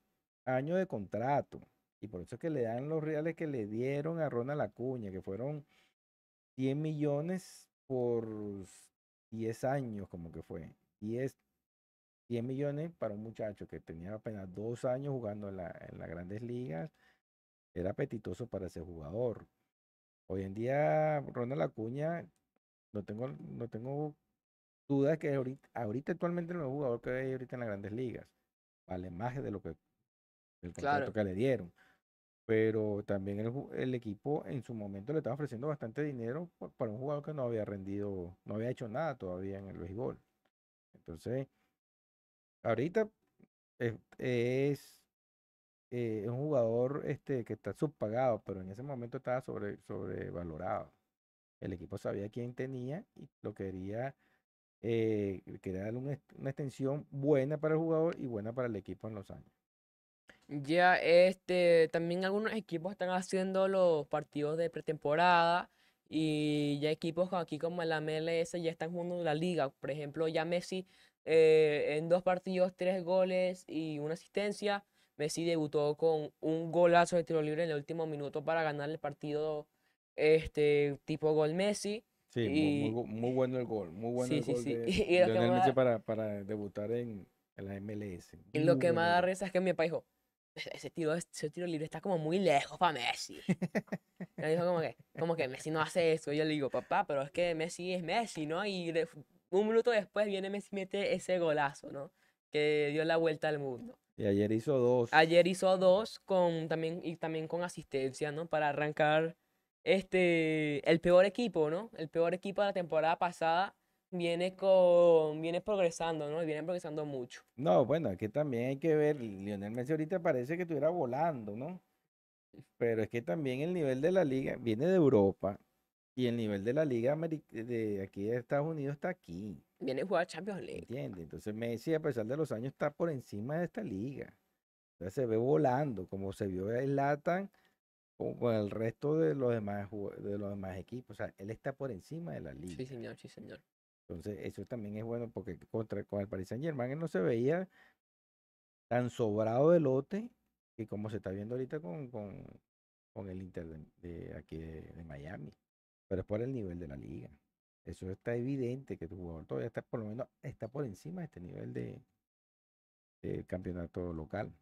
año de contrato. Y por eso es que le dan los reales que le dieron a Ronald Acuña, que fueron 100 millones por 10 años, como que fue. 10, 100 millones para un muchacho que tenía apenas dos años jugando en, la, en las grandes ligas. Era apetitoso para ese jugador. Hoy en día, Ronald Acuña, no tengo, no tengo dudas que ahorita, ahorita actualmente es el jugador que hay ahorita en las grandes ligas. Vale más de lo que el contrato Claro. que le dieron. Pero también el, equipo en su momento le estaba ofreciendo bastante dinero pa- para un jugador que no había rendido, no había hecho nada todavía en el béisbol. Entonces, ahorita es, es, eh, un jugador este, que está subpagado, pero en ese momento estaba sobre, sobrevalorado. El equipo sabía quién tenía y lo quería, eh, darle una, una extensión buena para el jugador y buena para el equipo en los años. Ya, este, también algunos equipos están haciendo los partidos de pretemporada y ya equipos aquí como la MLS ya están jugando la liga. Por ejemplo, ya Messi eh, en dos partidos, tres goles y una asistencia. Messi debutó con un golazo de tiro libre en el último minuto para ganar el partido, este, tipo gol Messi. Sí, muy, muy Y- bu- muy bueno el gol, muy bueno Sí, el sí, gol sí. de Y- y que Lionel me Messi da- para, para debutar en, en la MLS. Y lo Muy que me bueno el da risa es que mi papá dijo, "Ese- tiro, ese tiro libre está como muy lejos para Messi. Me dijo como que, como que Messi no hace eso. Yo le digo, papá, pero es que Messi es Messi, ¿no? Y de- un minuto después viene Messi y mete ese golazo, ¿no? Que dio la vuelta al mundo. Y ayer hizo dos. Ayer hizo dos con también y también con asistencia, ¿no? Para arrancar este el peor equipo, ¿no? El peor equipo de la temporada pasada viene con viene progresando, ¿no? Y viene progresando mucho. No, bueno, aquí también hay que ver, Lionel Messi ahorita parece que estuviera volando, ¿no? Pero es que también el nivel de la liga viene de Europa y el nivel de la liga de aquí de Estados Unidos está aquí. Viene a jugar Champions League. ¿Entiendes? Entonces Messi, a pesar de los años, está por encima de esta liga. Entonces se ve volando, como se vio el Latan con, el resto de los demás de los demás equipos. O sea, él está por encima de la liga. Sí, señor, sí, señor. Entonces, eso también es bueno porque contra con el Paris Saint-Germain él no se veía tan sobrado de lote que como se está viendo ahorita con, con, con el Inter de, de aquí de, de Miami. Pero es por el nivel de la liga. Eso está evidente que tu jugador todavía está por lo menos está por encima de este nivel de del campeonato local.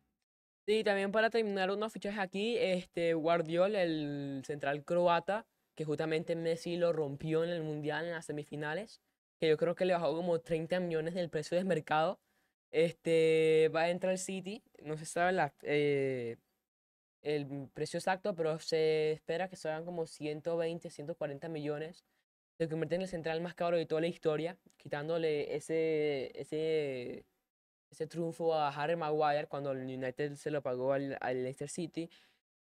Sí, también para terminar unos fichajes aquí, este Guardiol, el central croata, que justamente Messi lo rompió en el Mundial en las semifinales, que yo creo que le bajó como 30 millones del precio de mercado. Este va a entrar al City, no se sabe la, eh, el precio exacto, pero se espera que sean como 120, 140 millones. Se convierte en el central más caro de toda la historia, quitándole ese, ese ese triunfo a Harry Maguire cuando el United se lo pagó al, al Leicester City.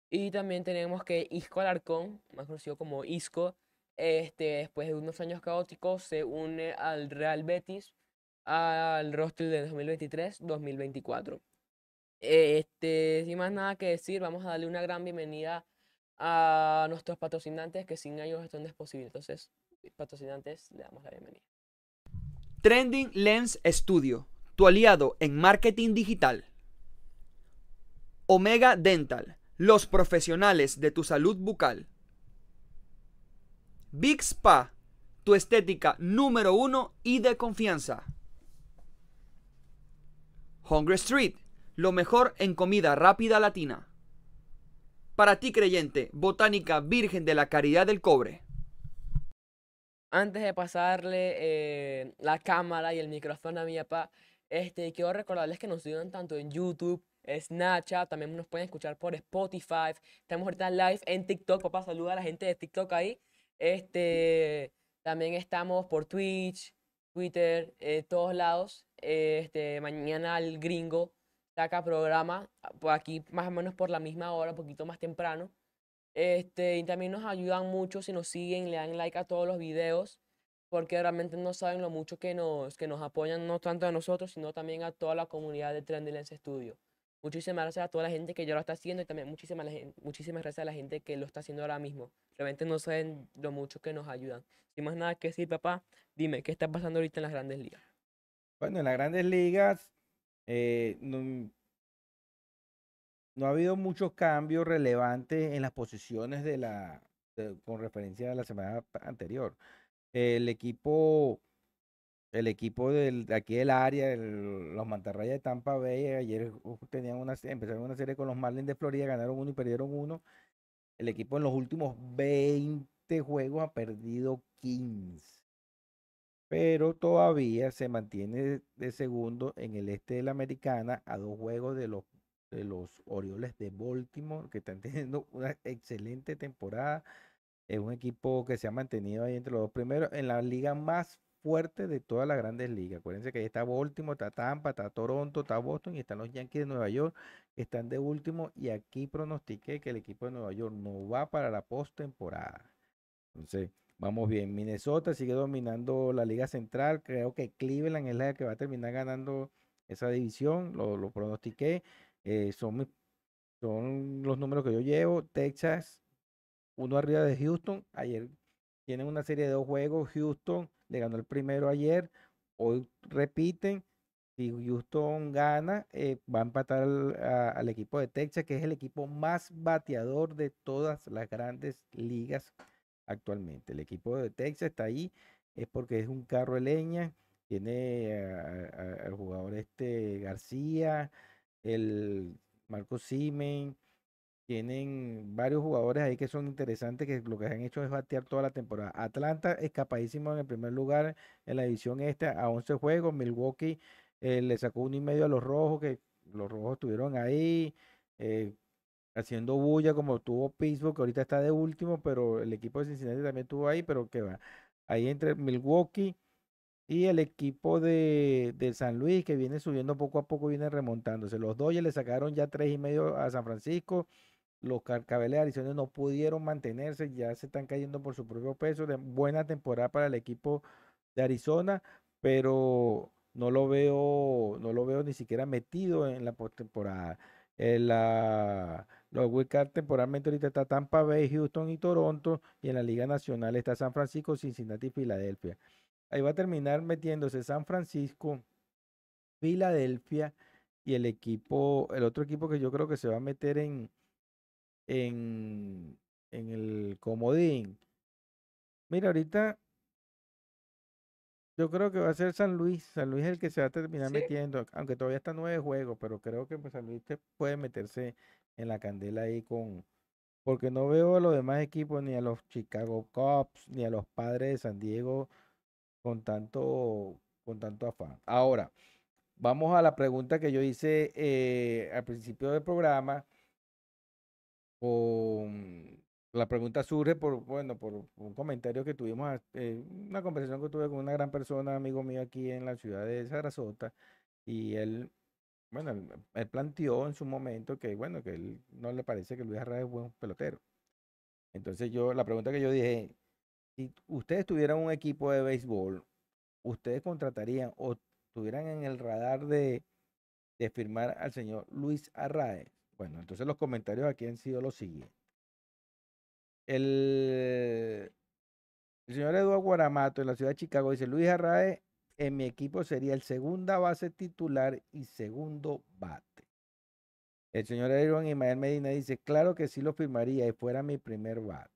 Y también tenemos que Isco Alarcón, más conocido como Isco, este, después de unos años caóticos, se une al Real Betis al roster de 2023-2024. Este, sin más nada que decir, vamos a darle una gran bienvenida a nuestros patrocinantes, que sin ellos esto no es posible. Entonces, patrocinantes, le damos la bienvenida. Trending Lens Studio, tu aliado en marketing digital. Omega Dental, los profesionales de tu salud bucal. Big Spa, tu estética número uno y de confianza. Hungry Street, lo mejor en comida rápida latina. Para ti creyente, Botánica Virgen de la Caridad del Cobre. Antes de pasarle eh, la cámara y el micrófono a mi papá, este, quiero recordarles que nos siguen tanto en YouTube, Snapchat, también nos pueden escuchar por Spotify. Estamos ahorita live en TikTok, papá, saluda a la gente de TikTok ahí. Este, también estamos por Twitch, Twitter, eh, todos lados. Este, mañana el gringo saca programa por aquí más o menos por la misma hora, un poquito más temprano. Este, y también nos ayudan mucho si nos siguen, le dan like a todos los videos, porque realmente no saben lo mucho que nos, que nos apoyan, no tanto a nosotros, sino también a toda la comunidad de Trendy Lens Studio. Muchísimas gracias a toda la gente que ya lo está haciendo y también muchísimas, muchísimas gracias a la gente que lo está haciendo ahora mismo. Realmente no saben lo mucho que nos ayudan. Sin más nada que decir, papá, dime, ¿qué está pasando ahorita en las grandes ligas? Bueno, en las grandes ligas eh, no, no ha habido muchos cambios relevantes en las posiciones de la, de- con referencia a la semana anterior. El equipo, el equipo de aquí del área, el- los Mantarrayas de Tampa Bay, ayer uh, tenían una, empezaron una serie con los Marlins de Florida, ganaron uno y perdieron uno. El equipo en los últimos 20 juegos ha perdido 15 pero todavía se mantiene de segundo en el este de la Americana a dos juegos de los, de los Orioles de Baltimore, que están teniendo una excelente temporada. Es un equipo que se ha mantenido ahí entre los dos primeros en la liga más fuerte de todas las grandes ligas. Acuérdense que ahí está Baltimore, está Tampa, está Toronto, está Boston y están los Yankees de Nueva York, que están de último. Y aquí pronostiqué que el equipo de Nueva York no va para la postemporada. Entonces, vamos bien. Minnesota sigue dominando la Liga Central. Creo que Cleveland es la que va a terminar ganando esa división. Lo, pronostiqué. Eh, son, son los números que yo llevo. Texas, uno arriba de Houston. Ayer tienen una serie de dos juegos. Houston le ganó el primero ayer. Hoy repiten. Si Houston gana, eh, va a empatar al, equipo de Texas, que es el equipo más bateador de todas las grandes ligas actualmente. El equipo de Texas está ahí, es porque es un carro de leña, tiene al jugador este García, el Marco Simen, tienen varios jugadores ahí que son interesantes, que lo que han hecho es batear toda la temporada. Atlanta escapadísimo en el primer lugar en la división este a 11 juegos, Milwaukee eh, le sacó uno y medio a los rojos, que los rojos estuvieron ahí. eh, haciendo bulla como tuvo Pittsburgh, que ahorita está de último, pero el equipo de Cincinnati también estuvo ahí, pero que va. Ahí entre Milwaukee y el equipo de, de San Luis, que viene subiendo poco a poco, viene remontándose. Los Dodgers le sacaron ya tres y medio a San Francisco. Los Carcabeles de Arizona no pudieron mantenerse, ya se están cayendo por su propio peso. De buena temporada para el equipo de Arizona, pero no lo veo, no lo veo ni siquiera metido en la postemporada. En la, los Wildcard temporalmente ahorita está Tampa Bay, Houston y Toronto, y en la Liga Nacional está San Francisco, Cincinnati y Filadelfia. Ahí va a terminar metiéndose San Francisco, Filadelfia y el equipo, el otro equipo que yo creo que se va a meter en, en, en el comodín. Mira, ahorita yo creo que va a ser San Luis. San Luis es el que se va a terminar ¿Sí? metiendo, aunque todavía está nueve juegos, pero creo que pues, San Luis te puede meterse en la candela ahí con, porque no veo a los demás equipos, ni a los Chicago Cubs, ni a los padres de San Diego con tanto, con tanto afán. Ahora, vamos a la pregunta que yo hice eh, al principio del programa. La pregunta surge por, bueno, por un comentario que tuvimos, eh, una conversación que tuve con una gran persona, amigo mío aquí en la ciudad de Sarasota, y él, bueno, él, él planteó en su momento que, bueno, que él no le parece que Luis Arraez es buen pelotero. Entonces yo, la pregunta que yo dije, si ustedes tuvieran un equipo de béisbol, ¿ustedes contratarían o tuvieran en el radar de, de firmar al señor Luis Arraez? Bueno, entonces los comentarios aquí han sido los siguientes. El, señor Eduardo Guaramato en la ciudad de Chicago dice, Luis Arraez en mi equipo sería el segunda base titular y segundo bate. El señor Aaron Ismael Medina dice, claro que sí lo firmaría y fuera mi primer bate.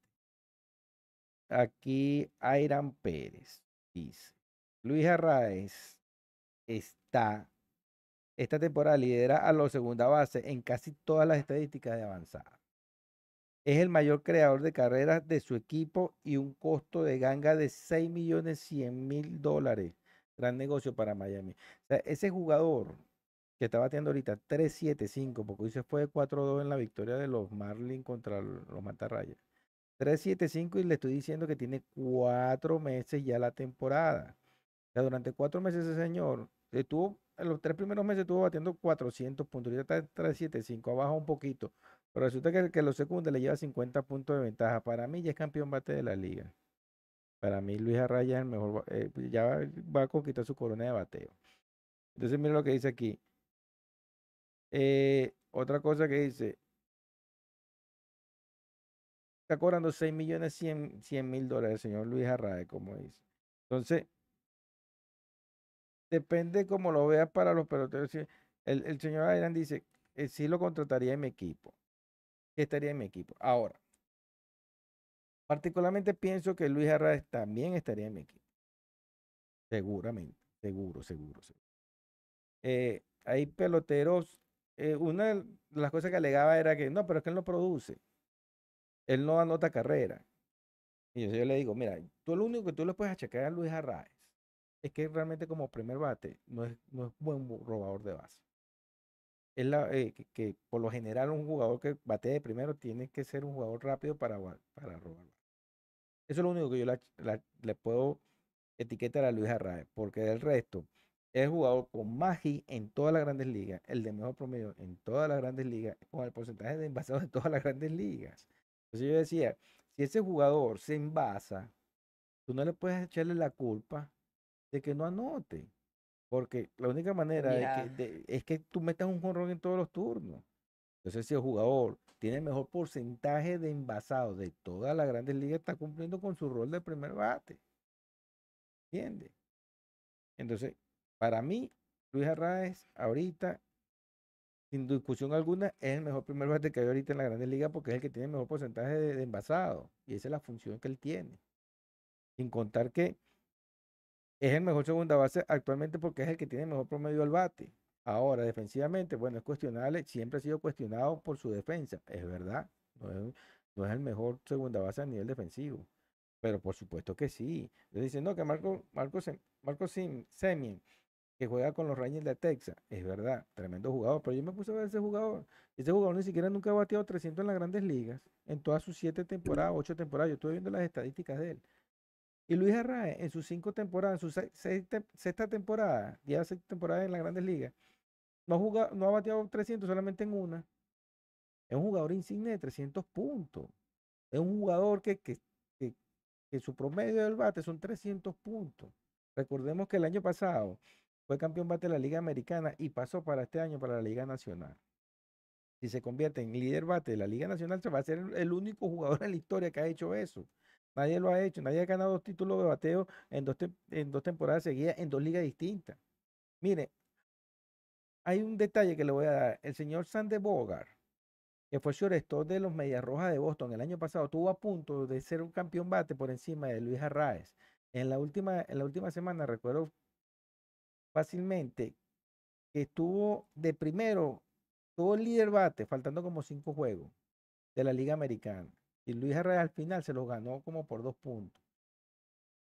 Aquí Airan Pérez dice, Luis Arraez está, esta temporada lidera a los segunda base en casi todas las estadísticas de avanzada. Es el mayor creador de carreras de su equipo y un costo de ganga de 6 millones 100 mil dólares. Gran negocio para Miami. O sea, ese jugador que está bateando ahorita 3-7-5, porque hoy se fue 4-2 en la victoria de los Marlins contra los Mantarrayas. 3-7-5 y le estoy diciendo que tiene cuatro meses ya la temporada. O sea, durante cuatro meses ese señor estuvo, en los tres primeros meses estuvo batiendo 400 puntos. Ahorita está en 3-7-5, abajo un poquito. Pero resulta que, que los segundos le lleva 50 puntos de ventaja. Para mí ya es campeón bate de la liga. Para mí Luis Arraya es el mejor, eh, ya va, va, a conquistar su corona de bateo. Entonces mira lo que dice aquí. Eh, otra cosa que dice. Está cobrando 6 millones 100 mil dólares el señor Luis Arrae, como dice. Entonces, depende cómo lo veas para los peloteros. El, señor Ayran dice, eh, sí lo contrataría en mi equipo. Estaría en mi equipo. Ahora, particularmente pienso que Luis Arraez también estaría en mi equipo. Seguramente, seguro, seguro, seguro. Eh, hay peloteros, eh, una de las cosas que alegaba era que no, pero es que él no produce. Él no anota carrera. Y yo, yo le digo, mira, tú lo único que tú le puedes achacar a Luis Arraez es que realmente como primer bate no es, no es buen robador de base. Es la, eh, que, por lo general un jugador que bate de primero tiene que ser un jugador rápido para, para robar. Eso es lo único que yo le puedo etiquetar a Luis Arraez, porque del resto es jugador con más hit en todas las grandes ligas, el de mejor promedio en todas las grandes ligas, con el porcentaje de envasados de todas las grandes ligas. Entonces yo decía, si ese jugador se envasa, tú no le puedes echarle la culpa de que no anote. Porque la única manera yeah. de que, de, es que tú metas un jonrón en todos los turnos. Entonces, si el jugador tiene mejor porcentaje de envasado de todas las grandes ligas, está cumpliendo con su rol de primer bate. ¿Entiendes? Entonces, para mí, Luis Arraez, ahorita, sin discusión alguna, es el mejor primer bate que hay ahorita en la grandes ligas porque es el que tiene mejor porcentaje de, de envasado. Y esa es la función que él tiene. Sin contar que es el mejor segunda base actualmente porque es el que tiene mejor promedio al bate. Ahora, defensivamente, bueno, es cuestionable, siempre ha sido cuestionado por su defensa, es verdad, no es, el mejor segunda base a nivel defensivo, pero por supuesto que sí. Le dicen, no, que Marco, Marco, Marco Semien, que juega con los Rangers de Texas, es verdad, tremendo jugador, pero yo me puse a ver ese jugador, ese jugador ni siquiera nunca ha bateado 300 en las grandes ligas, en todas sus siete temporadas, ocho temporadas, yo estuve viendo las estadísticas de él. Y Luis Arraez, en sus cinco temporadas, en su sexta temporada, ya seis temporadas en las grandes ligas, no ha, no bateado 300 solamente en una. es un jugador insigne de 300 puntos. Es un jugador que, que, que, su promedio del bate son 300 puntos. Recordemos que el año pasado fue campeón bate de la Liga Americana y pasó para este año para la Liga Nacional. Si se convierte en líder bate de la Liga Nacional, se va a ser el único jugador en la historia que ha hecho eso. Nadie lo ha hecho, nadie ha ganado dos títulos de bateo en dos, en dos temporadas seguidas en dos ligas distintas. Mire, hay un detalle que le voy a dar. El señor Sander Bogart, que fue shortstop de los Medias Rojas de Boston el año pasado, estuvo a punto de ser un campeón bate por encima de Luis Arraez. En la última, en la última semana recuerdo fácilmente que estuvo de primero, el líder bate, faltando como cinco juegos de la Liga Americana. Y Luis Arraez al final se los ganó como por dos puntos.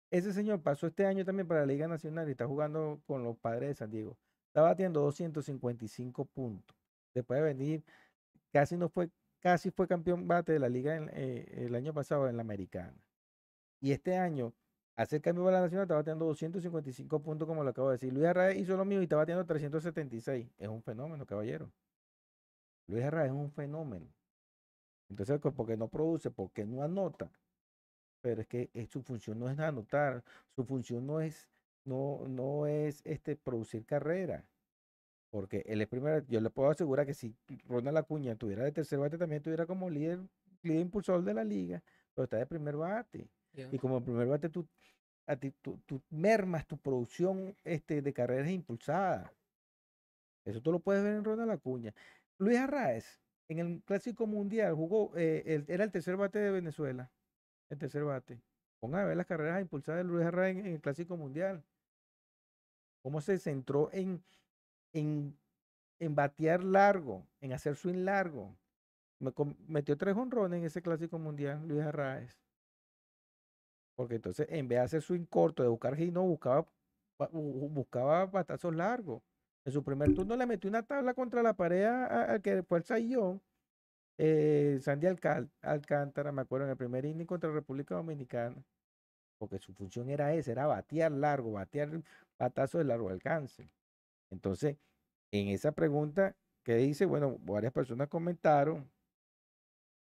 Ese señor pasó este año también para la Liga Nacional y está jugando con los padres de San Diego. Está batiendo 255 puntos. Después de venir, casi no fue, casi fue campeón bate de la liga eh, el año pasado en la americana. Y este año, hace el cambio para la nacional, está bateando 255 puntos, como lo acabo de decir. Luis Arraez hizo lo mismo y está bateando 376. Es un fenómeno, caballero. Luis Arraez es un fenómeno. Entonces, porque no produce, porque no anota. Pero es que eh, su función no es anotar, su función no es, no, no es este, producir carrera. Porque él es primero, yo le puedo asegurar que si Ronald Acuña tuviera de tercer bate, también tuviera como líder, líder impulsor de la liga, pero está de primer bate. Y como primer bate, tú, a ti, tú, tú mermas tu producción este, de carreras impulsadas. Eso tú lo puedes ver en Ronald Acuña. Luis Arraez, en el Clásico Mundial, jugó, eh, era el tercer bate de Venezuela. El tercer bate. Pongan a ver las carreras impulsadas de Luis Arraez en, el Clásico Mundial. Cómo se centró en, en, en batear largo, en hacer swing largo. Me metió tres honrones en ese Clásico Mundial, Luis Arraez. Porque entonces, en vez de hacer swing corto, de buscar hit, no, buscaba, ba- bu- bu- buscaba batazos largos. En su primer turno le metió una tabla contra la pared al que fue el Sayón, eh, Sandy Alcal- Alcántara, me acuerdo, en el primer inning contra República Dominicana. Porque su función era esa, era batear largo, batear batazos de largo alcance. Entonces, en esa pregunta que dice, bueno, varias personas comentaron.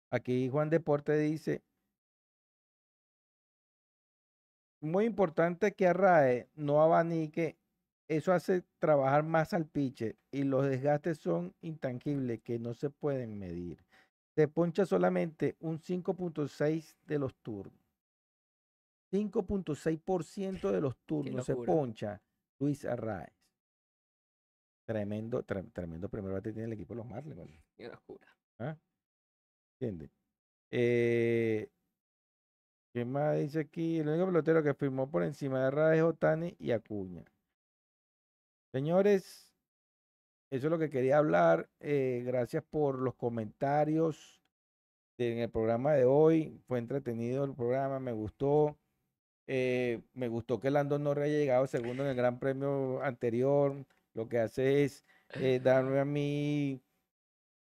Aquí Juan Deporte dice, muy importante que Arrae no abanique, eso hace trabajar más al pitcher y los desgastes son intangibles que no se pueden medir. Se poncha solamente un 5.6 de los turnos. 5.6% de los turnos se poncha Luis Arraez. Tremendo, tre- tremendo primer bate tiene el equipo de los Marlins. ¿vale? Qué locura. ¿Ah? ¿Entiendes? Eh, ¿Qué más dice aquí? El único pelotero que firmó por encima de Arraez es Otani y Acuña. Señores, eso es lo que quería hablar. eh, gracias por los comentarios en el programa de hoy. Fue entretenido el programa, me gustó. Eh, me gustó que Lando Norris haya llegado segundo en el Gran Premio anterior. Lo que hace es eh, darme a mí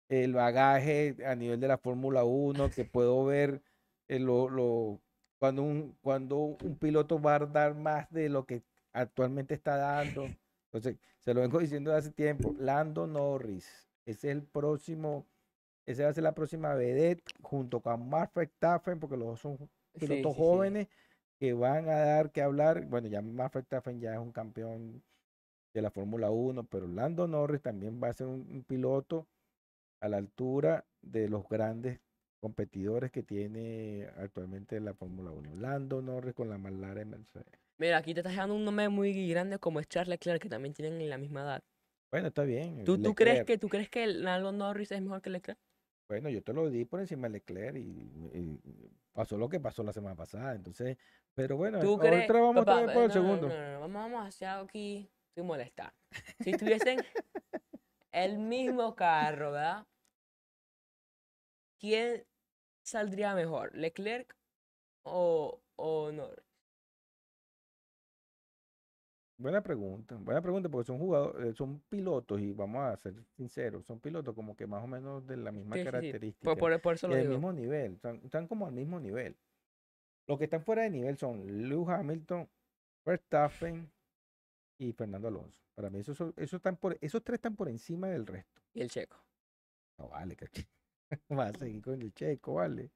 el bagaje a nivel de la Fórmula 1, que puedo ver lo, lo- cuando, un, cuando un piloto va a dar más de lo que actualmente está dando. Entonces, se lo vengo diciendo de hace tiempo. Lando Norris, ese es el próximo, ese va a ser la próxima vedette junto con Max Verstappen, porque los dos son pilotos sí, sí. jóvenes que van a dar que hablar. Bueno, ya Max Verstappen ya es un campeón de la Fórmula 1, pero Lando Norris también va a ser un, un piloto a la altura de los grandes competidores que tiene actualmente la Fórmula 1. Lando Norris con la McLaren Mercedes. Mira, aquí te estás dando un nombre muy grande como es Charles Leclerc, que también tienen la misma edad. Bueno, está bien. ¿Tú, tú crees que tú crees que Lando Norris es mejor que Leclerc? Bueno, yo te lo di por encima de Leclerc y, y pasó lo que pasó la semana pasada. Entonces, pero bueno, ¿Tú crees? otra vamos Papá, otra vez por el no, segundo. no, no, no, Vamos, vamos a hacer aquí sin molestar. Si tuviesen el mismo carro, ¿verdad? ¿Quién saldría mejor? ¿Leclerc o, o Norris? Buena pregunta, buena pregunta, porque son jugadores, son pilotos y vamos a ser sinceros, son pilotos como que más o menos de la misma Sí, sí, sí. característica. Por, por, por eso lo del digo. mismo nivel, están, están como al mismo nivel. Los que están fuera de nivel son Lewis Hamilton, Verstappen y Fernando Alonso. Para mí esos, son- esos, están por, esos tres están por encima del resto. Y el checo. No vale, que Va a seguir con el Checo, ¿vale?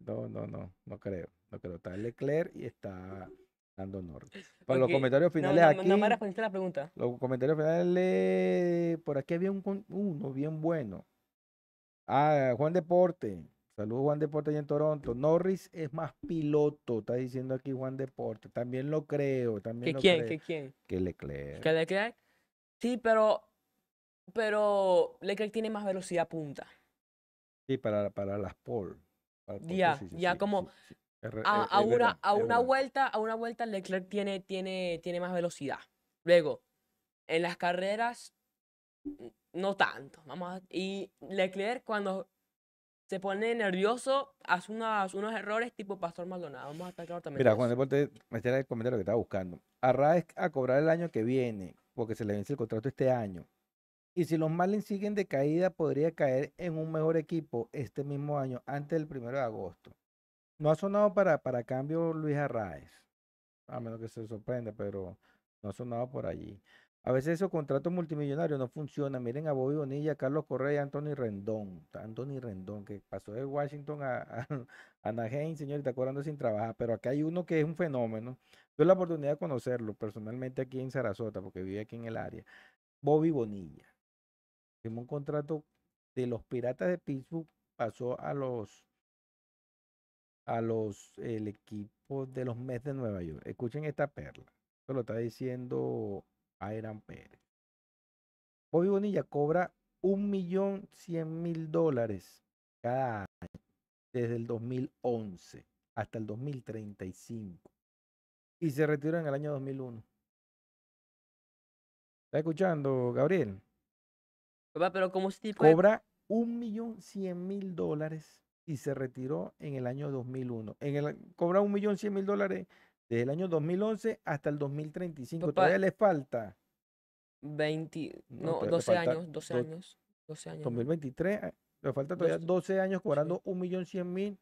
No, no, no, no creo. No creo. Está Leclerc y está Norris. Para los comentarios No, finales no, aquí. no me respondiste la pregunta. Los comentarios finales. Por aquí había un, uno bien bueno. Ah, Juan Deporte. Saludos, Juan Deporte allá en Toronto. Norris es más piloto, está diciendo aquí Juan Deporte. También lo creo, también ¿Que lo quién? creo. ¿Que quién? Que Leclerc. ¿Que Leclerc? Sí, pero. Pero Leclerc tiene más velocidad punta. Sí, para, para las pole. para pole Ya, ya sí, como A, es- a una, a una vuelta, a una vuelta Leclerc tiene, tiene, tiene más velocidad. Luego, en las carreras, no tanto. Vamos a- y Leclerc cuando se pone nervioso hace unos, unos errores tipo Pastor Maldonado. Vamos a estar claros también. Mira, Juan. Deporte, este era el comentario que estaba buscando. Arraes a cobrar el año que viene, porque se le vence el contrato este año. Y si los Marlins siguen de caída, podría caer en un mejor equipo este mismo año, antes del primero de agosto. No ha sonado para, para cambio Luis Arraez, a menos que se sorprenda, pero no ha sonado por allí. A veces esos contratos multimillonarios no funcionan. Miren a Bobby Bonilla, Carlos Correa y Anthony Rendón. Anthony Rendón, que pasó de Washington a, a, a Anaheim, señor, y está cobrando sin trabajar. Pero acá hay uno que es un fenómeno. Tuve la oportunidad de conocerlo personalmente aquí en Sarasota, porque vive aquí en el área. Bobby Bonilla. Firmó un contrato de los Piratas de Pittsburgh, pasó a los a los el equipo de los Mets de Nueva York. Escuchen esta perla. Esto lo está diciendo Airan Pérez. Bobby Bonilla cobra un millón cien mil dólares cada año desde el 2011 hasta el 2035 y se retiró en el año 2001. ¿Está escuchando, Gabriel? Papá, Pero como de- Cobra un millón cien mil dólares y se retiró en el año 2001. En el, cobra un millón cien mil dólares desde el año 2011 hasta el 2035. Papá, Todavía le falta 20, No, no, todavía le 12 falta años, 12 do- años, 12 años. ¿no? 2023. eh, Le falta todavía 12, 12 años cobrando un millón cien mil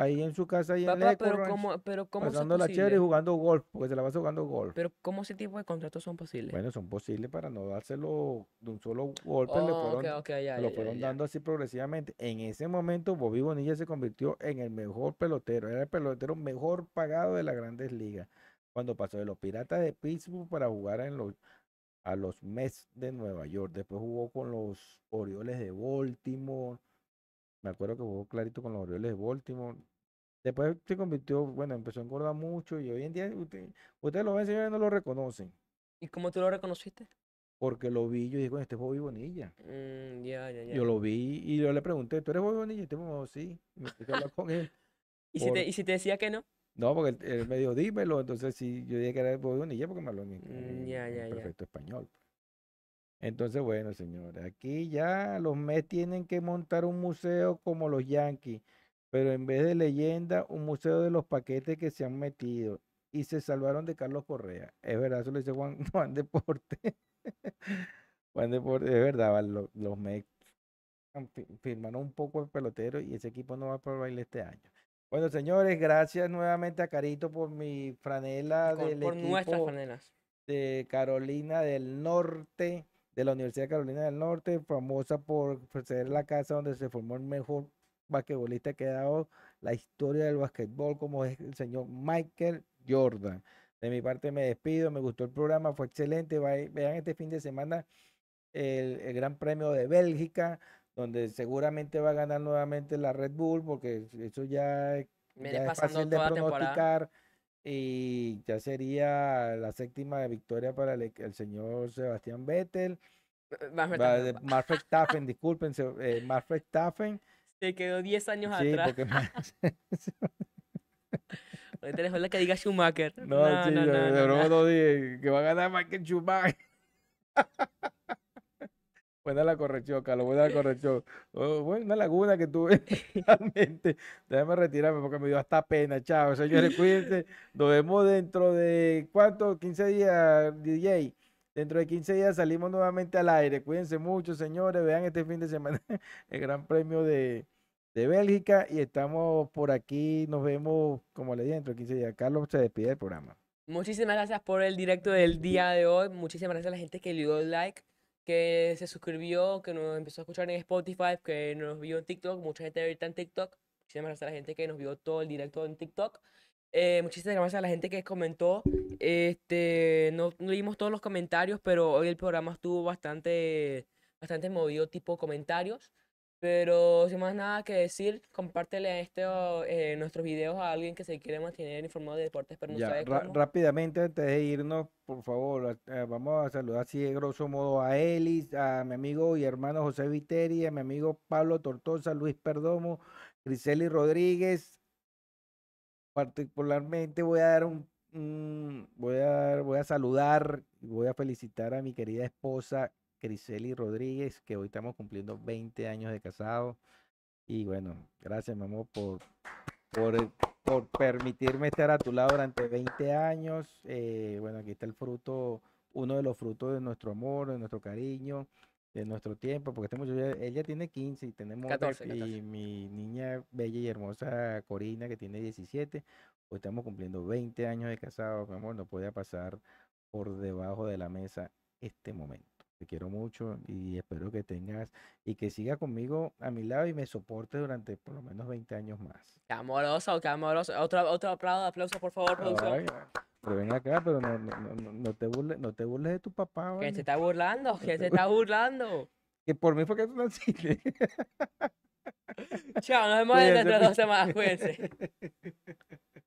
ahí en su casa ahí en Papá, Lakewood pero Ranch, cómo, pero cómo pasando la chévere y jugando golf, porque se la pasa jugando golf. Pero cómo ese tipo de contratos son posibles. Bueno, son posibles para no dárselo de un solo golpe, le Oh, fueron, ok, ya, se lo ya, fueron ya. dando así progresivamente. En ese momento, Bobby Bonilla se convirtió en el mejor pelotero, era el pelotero mejor pagado de las grandes ligas. Cuando pasó de los Piratas de Pittsburgh para jugar en los, a los Mets de Nueva York. Después jugó con los Orioles de Baltimore. Me acuerdo que jugó clarito con los Orioles de Baltimore. Después se convirtió, bueno, empezó a engordar mucho y hoy en día usted- ustedes lo ven, señores, no lo reconocen. ¿Y cómo tú lo reconociste? Porque lo vi, yo dije, "Bueno, este es Bobby Bonilla. Mm, ya, ya, ya. Yo lo vi y yo le pregunté, ¿tú eres Bobby Bonilla? Y este me sí. Me puse a hablar con él. ¿Y si, te, ¿Y si te decía que no? No, porque él, él me dijo, dímelo. Entonces sí, yo dije que era Bobby Bonilla porque me habló en, Mm, ya, ya, ya. perfecto español. Entonces, bueno, señores, aquí ya los Mets tienen que montar un museo como los Yankees, pero en vez de leyenda, un museo de los paquetes que se han metido y se salvaron de Carlos Correa. Es verdad, eso lo dice Juan, Juan Deporte. Juan Deporte, es verdad, vale, lo- los Mets fi- firmaron un poco el pelotero y ese equipo no va para el baile este año. Bueno, señores, gracias nuevamente a Carito por mi franela Con- del por nuestras franelas. de Carolina del Norte, de la Universidad de Carolina del Norte, famosa por ser la casa donde se formó el mejor basquetbolista que ha dado la historia del basquetbol, como es el señor Michael Jordan. De mi parte me despido, me gustó el programa, fue excelente. Vean este fin de semana el, el Gran Premio de Bélgica, donde seguramente va a ganar nuevamente la Red Bull, porque eso ya, ya es fácil de temporada. Y ya sería la séptima victoria para el, el señor Sebastián Vettel. De Max Verstappen, disculpen, eh, Max Verstappen. Se quedó 10 años Sí, atrás. porque Ahorita les falta que diga Schumacher. no, sí, no, no, de no, broma no. no dije que va a ganar Michael Schumacher. Buena la corrección, Carlos, buena la corrección. Oh, bueno, una laguna que tuve realmente. Déjame retirarme porque me dio hasta pena. Chao, señores, cuídense. Nos vemos dentro de, ¿cuánto? 15 días, DJ. Dentro de 15 días salimos nuevamente al aire. Cuídense mucho, señores. Vean este fin de semana el Gran Premio de, de Bélgica y estamos por aquí. Nos vemos, como le dije, dentro de 15 días. Carlos se despide del programa. Muchísimas gracias por el directo del día de hoy. Muchísimas gracias a la gente que le dio like, que se suscribió, que nos empezó a escuchar en Spotify, que nos vio en TikTok, mucha gente ahorita en TikTok. Muchísimas gracias a la gente que nos vio todo el directo en TikTok. Eh, muchísimas gracias a la gente que comentó. Este, no, no leímos todos los comentarios, pero hoy el programa estuvo bastante, bastante movido, tipo comentarios. Pero sin más nada que decir, compártele este, eh, nuestros videos a alguien que se quiere mantener informado de deportes, pero no Ya, sabe cómo. rápidamente, antes de irnos, por favor, eh, vamos a saludar así de grosso modo a Elis, a mi amigo y hermano José Viteri, a mi amigo Pablo Tortosa, Luis Perdomo, Griseli Rodríguez. Particularmente voy a dar un, un- voy a dar- voy a saludar y voy a felicitar a mi querida esposa Griseli Rodríguez, que hoy estamos cumpliendo 20 años de casado. Y bueno, gracias, mi amor, por, por, por permitirme estar a tu lado durante 20 años. Eh, bueno, aquí está el fruto, uno de los frutos de nuestro amor, de nuestro cariño, de nuestro tiempo, porque este muchacho, ella tiene 15 y tenemos otra, 14, 14. y mi niña bella y hermosa Corina, que tiene 17, hoy estamos cumpliendo 20 años de casado, mi amor, no podía pasar por debajo de la mesa este momento. Te quiero mucho y espero que tengas y que siga conmigo a mi lado y me soporte durante por lo menos 20 años más. Qué amoroso, qué amoroso. Otro, otro aplauso, aplauso, por favor, producción. Pero ven acá, pero no, no, no, no- te burles, no te burles de tu papá, ¿Quién se ¿vale? está burlando? ¿Quién se está burlando? Que por mí fue que tú naciste. Chao, nos vemos en dentro de dos semanas, cuídense.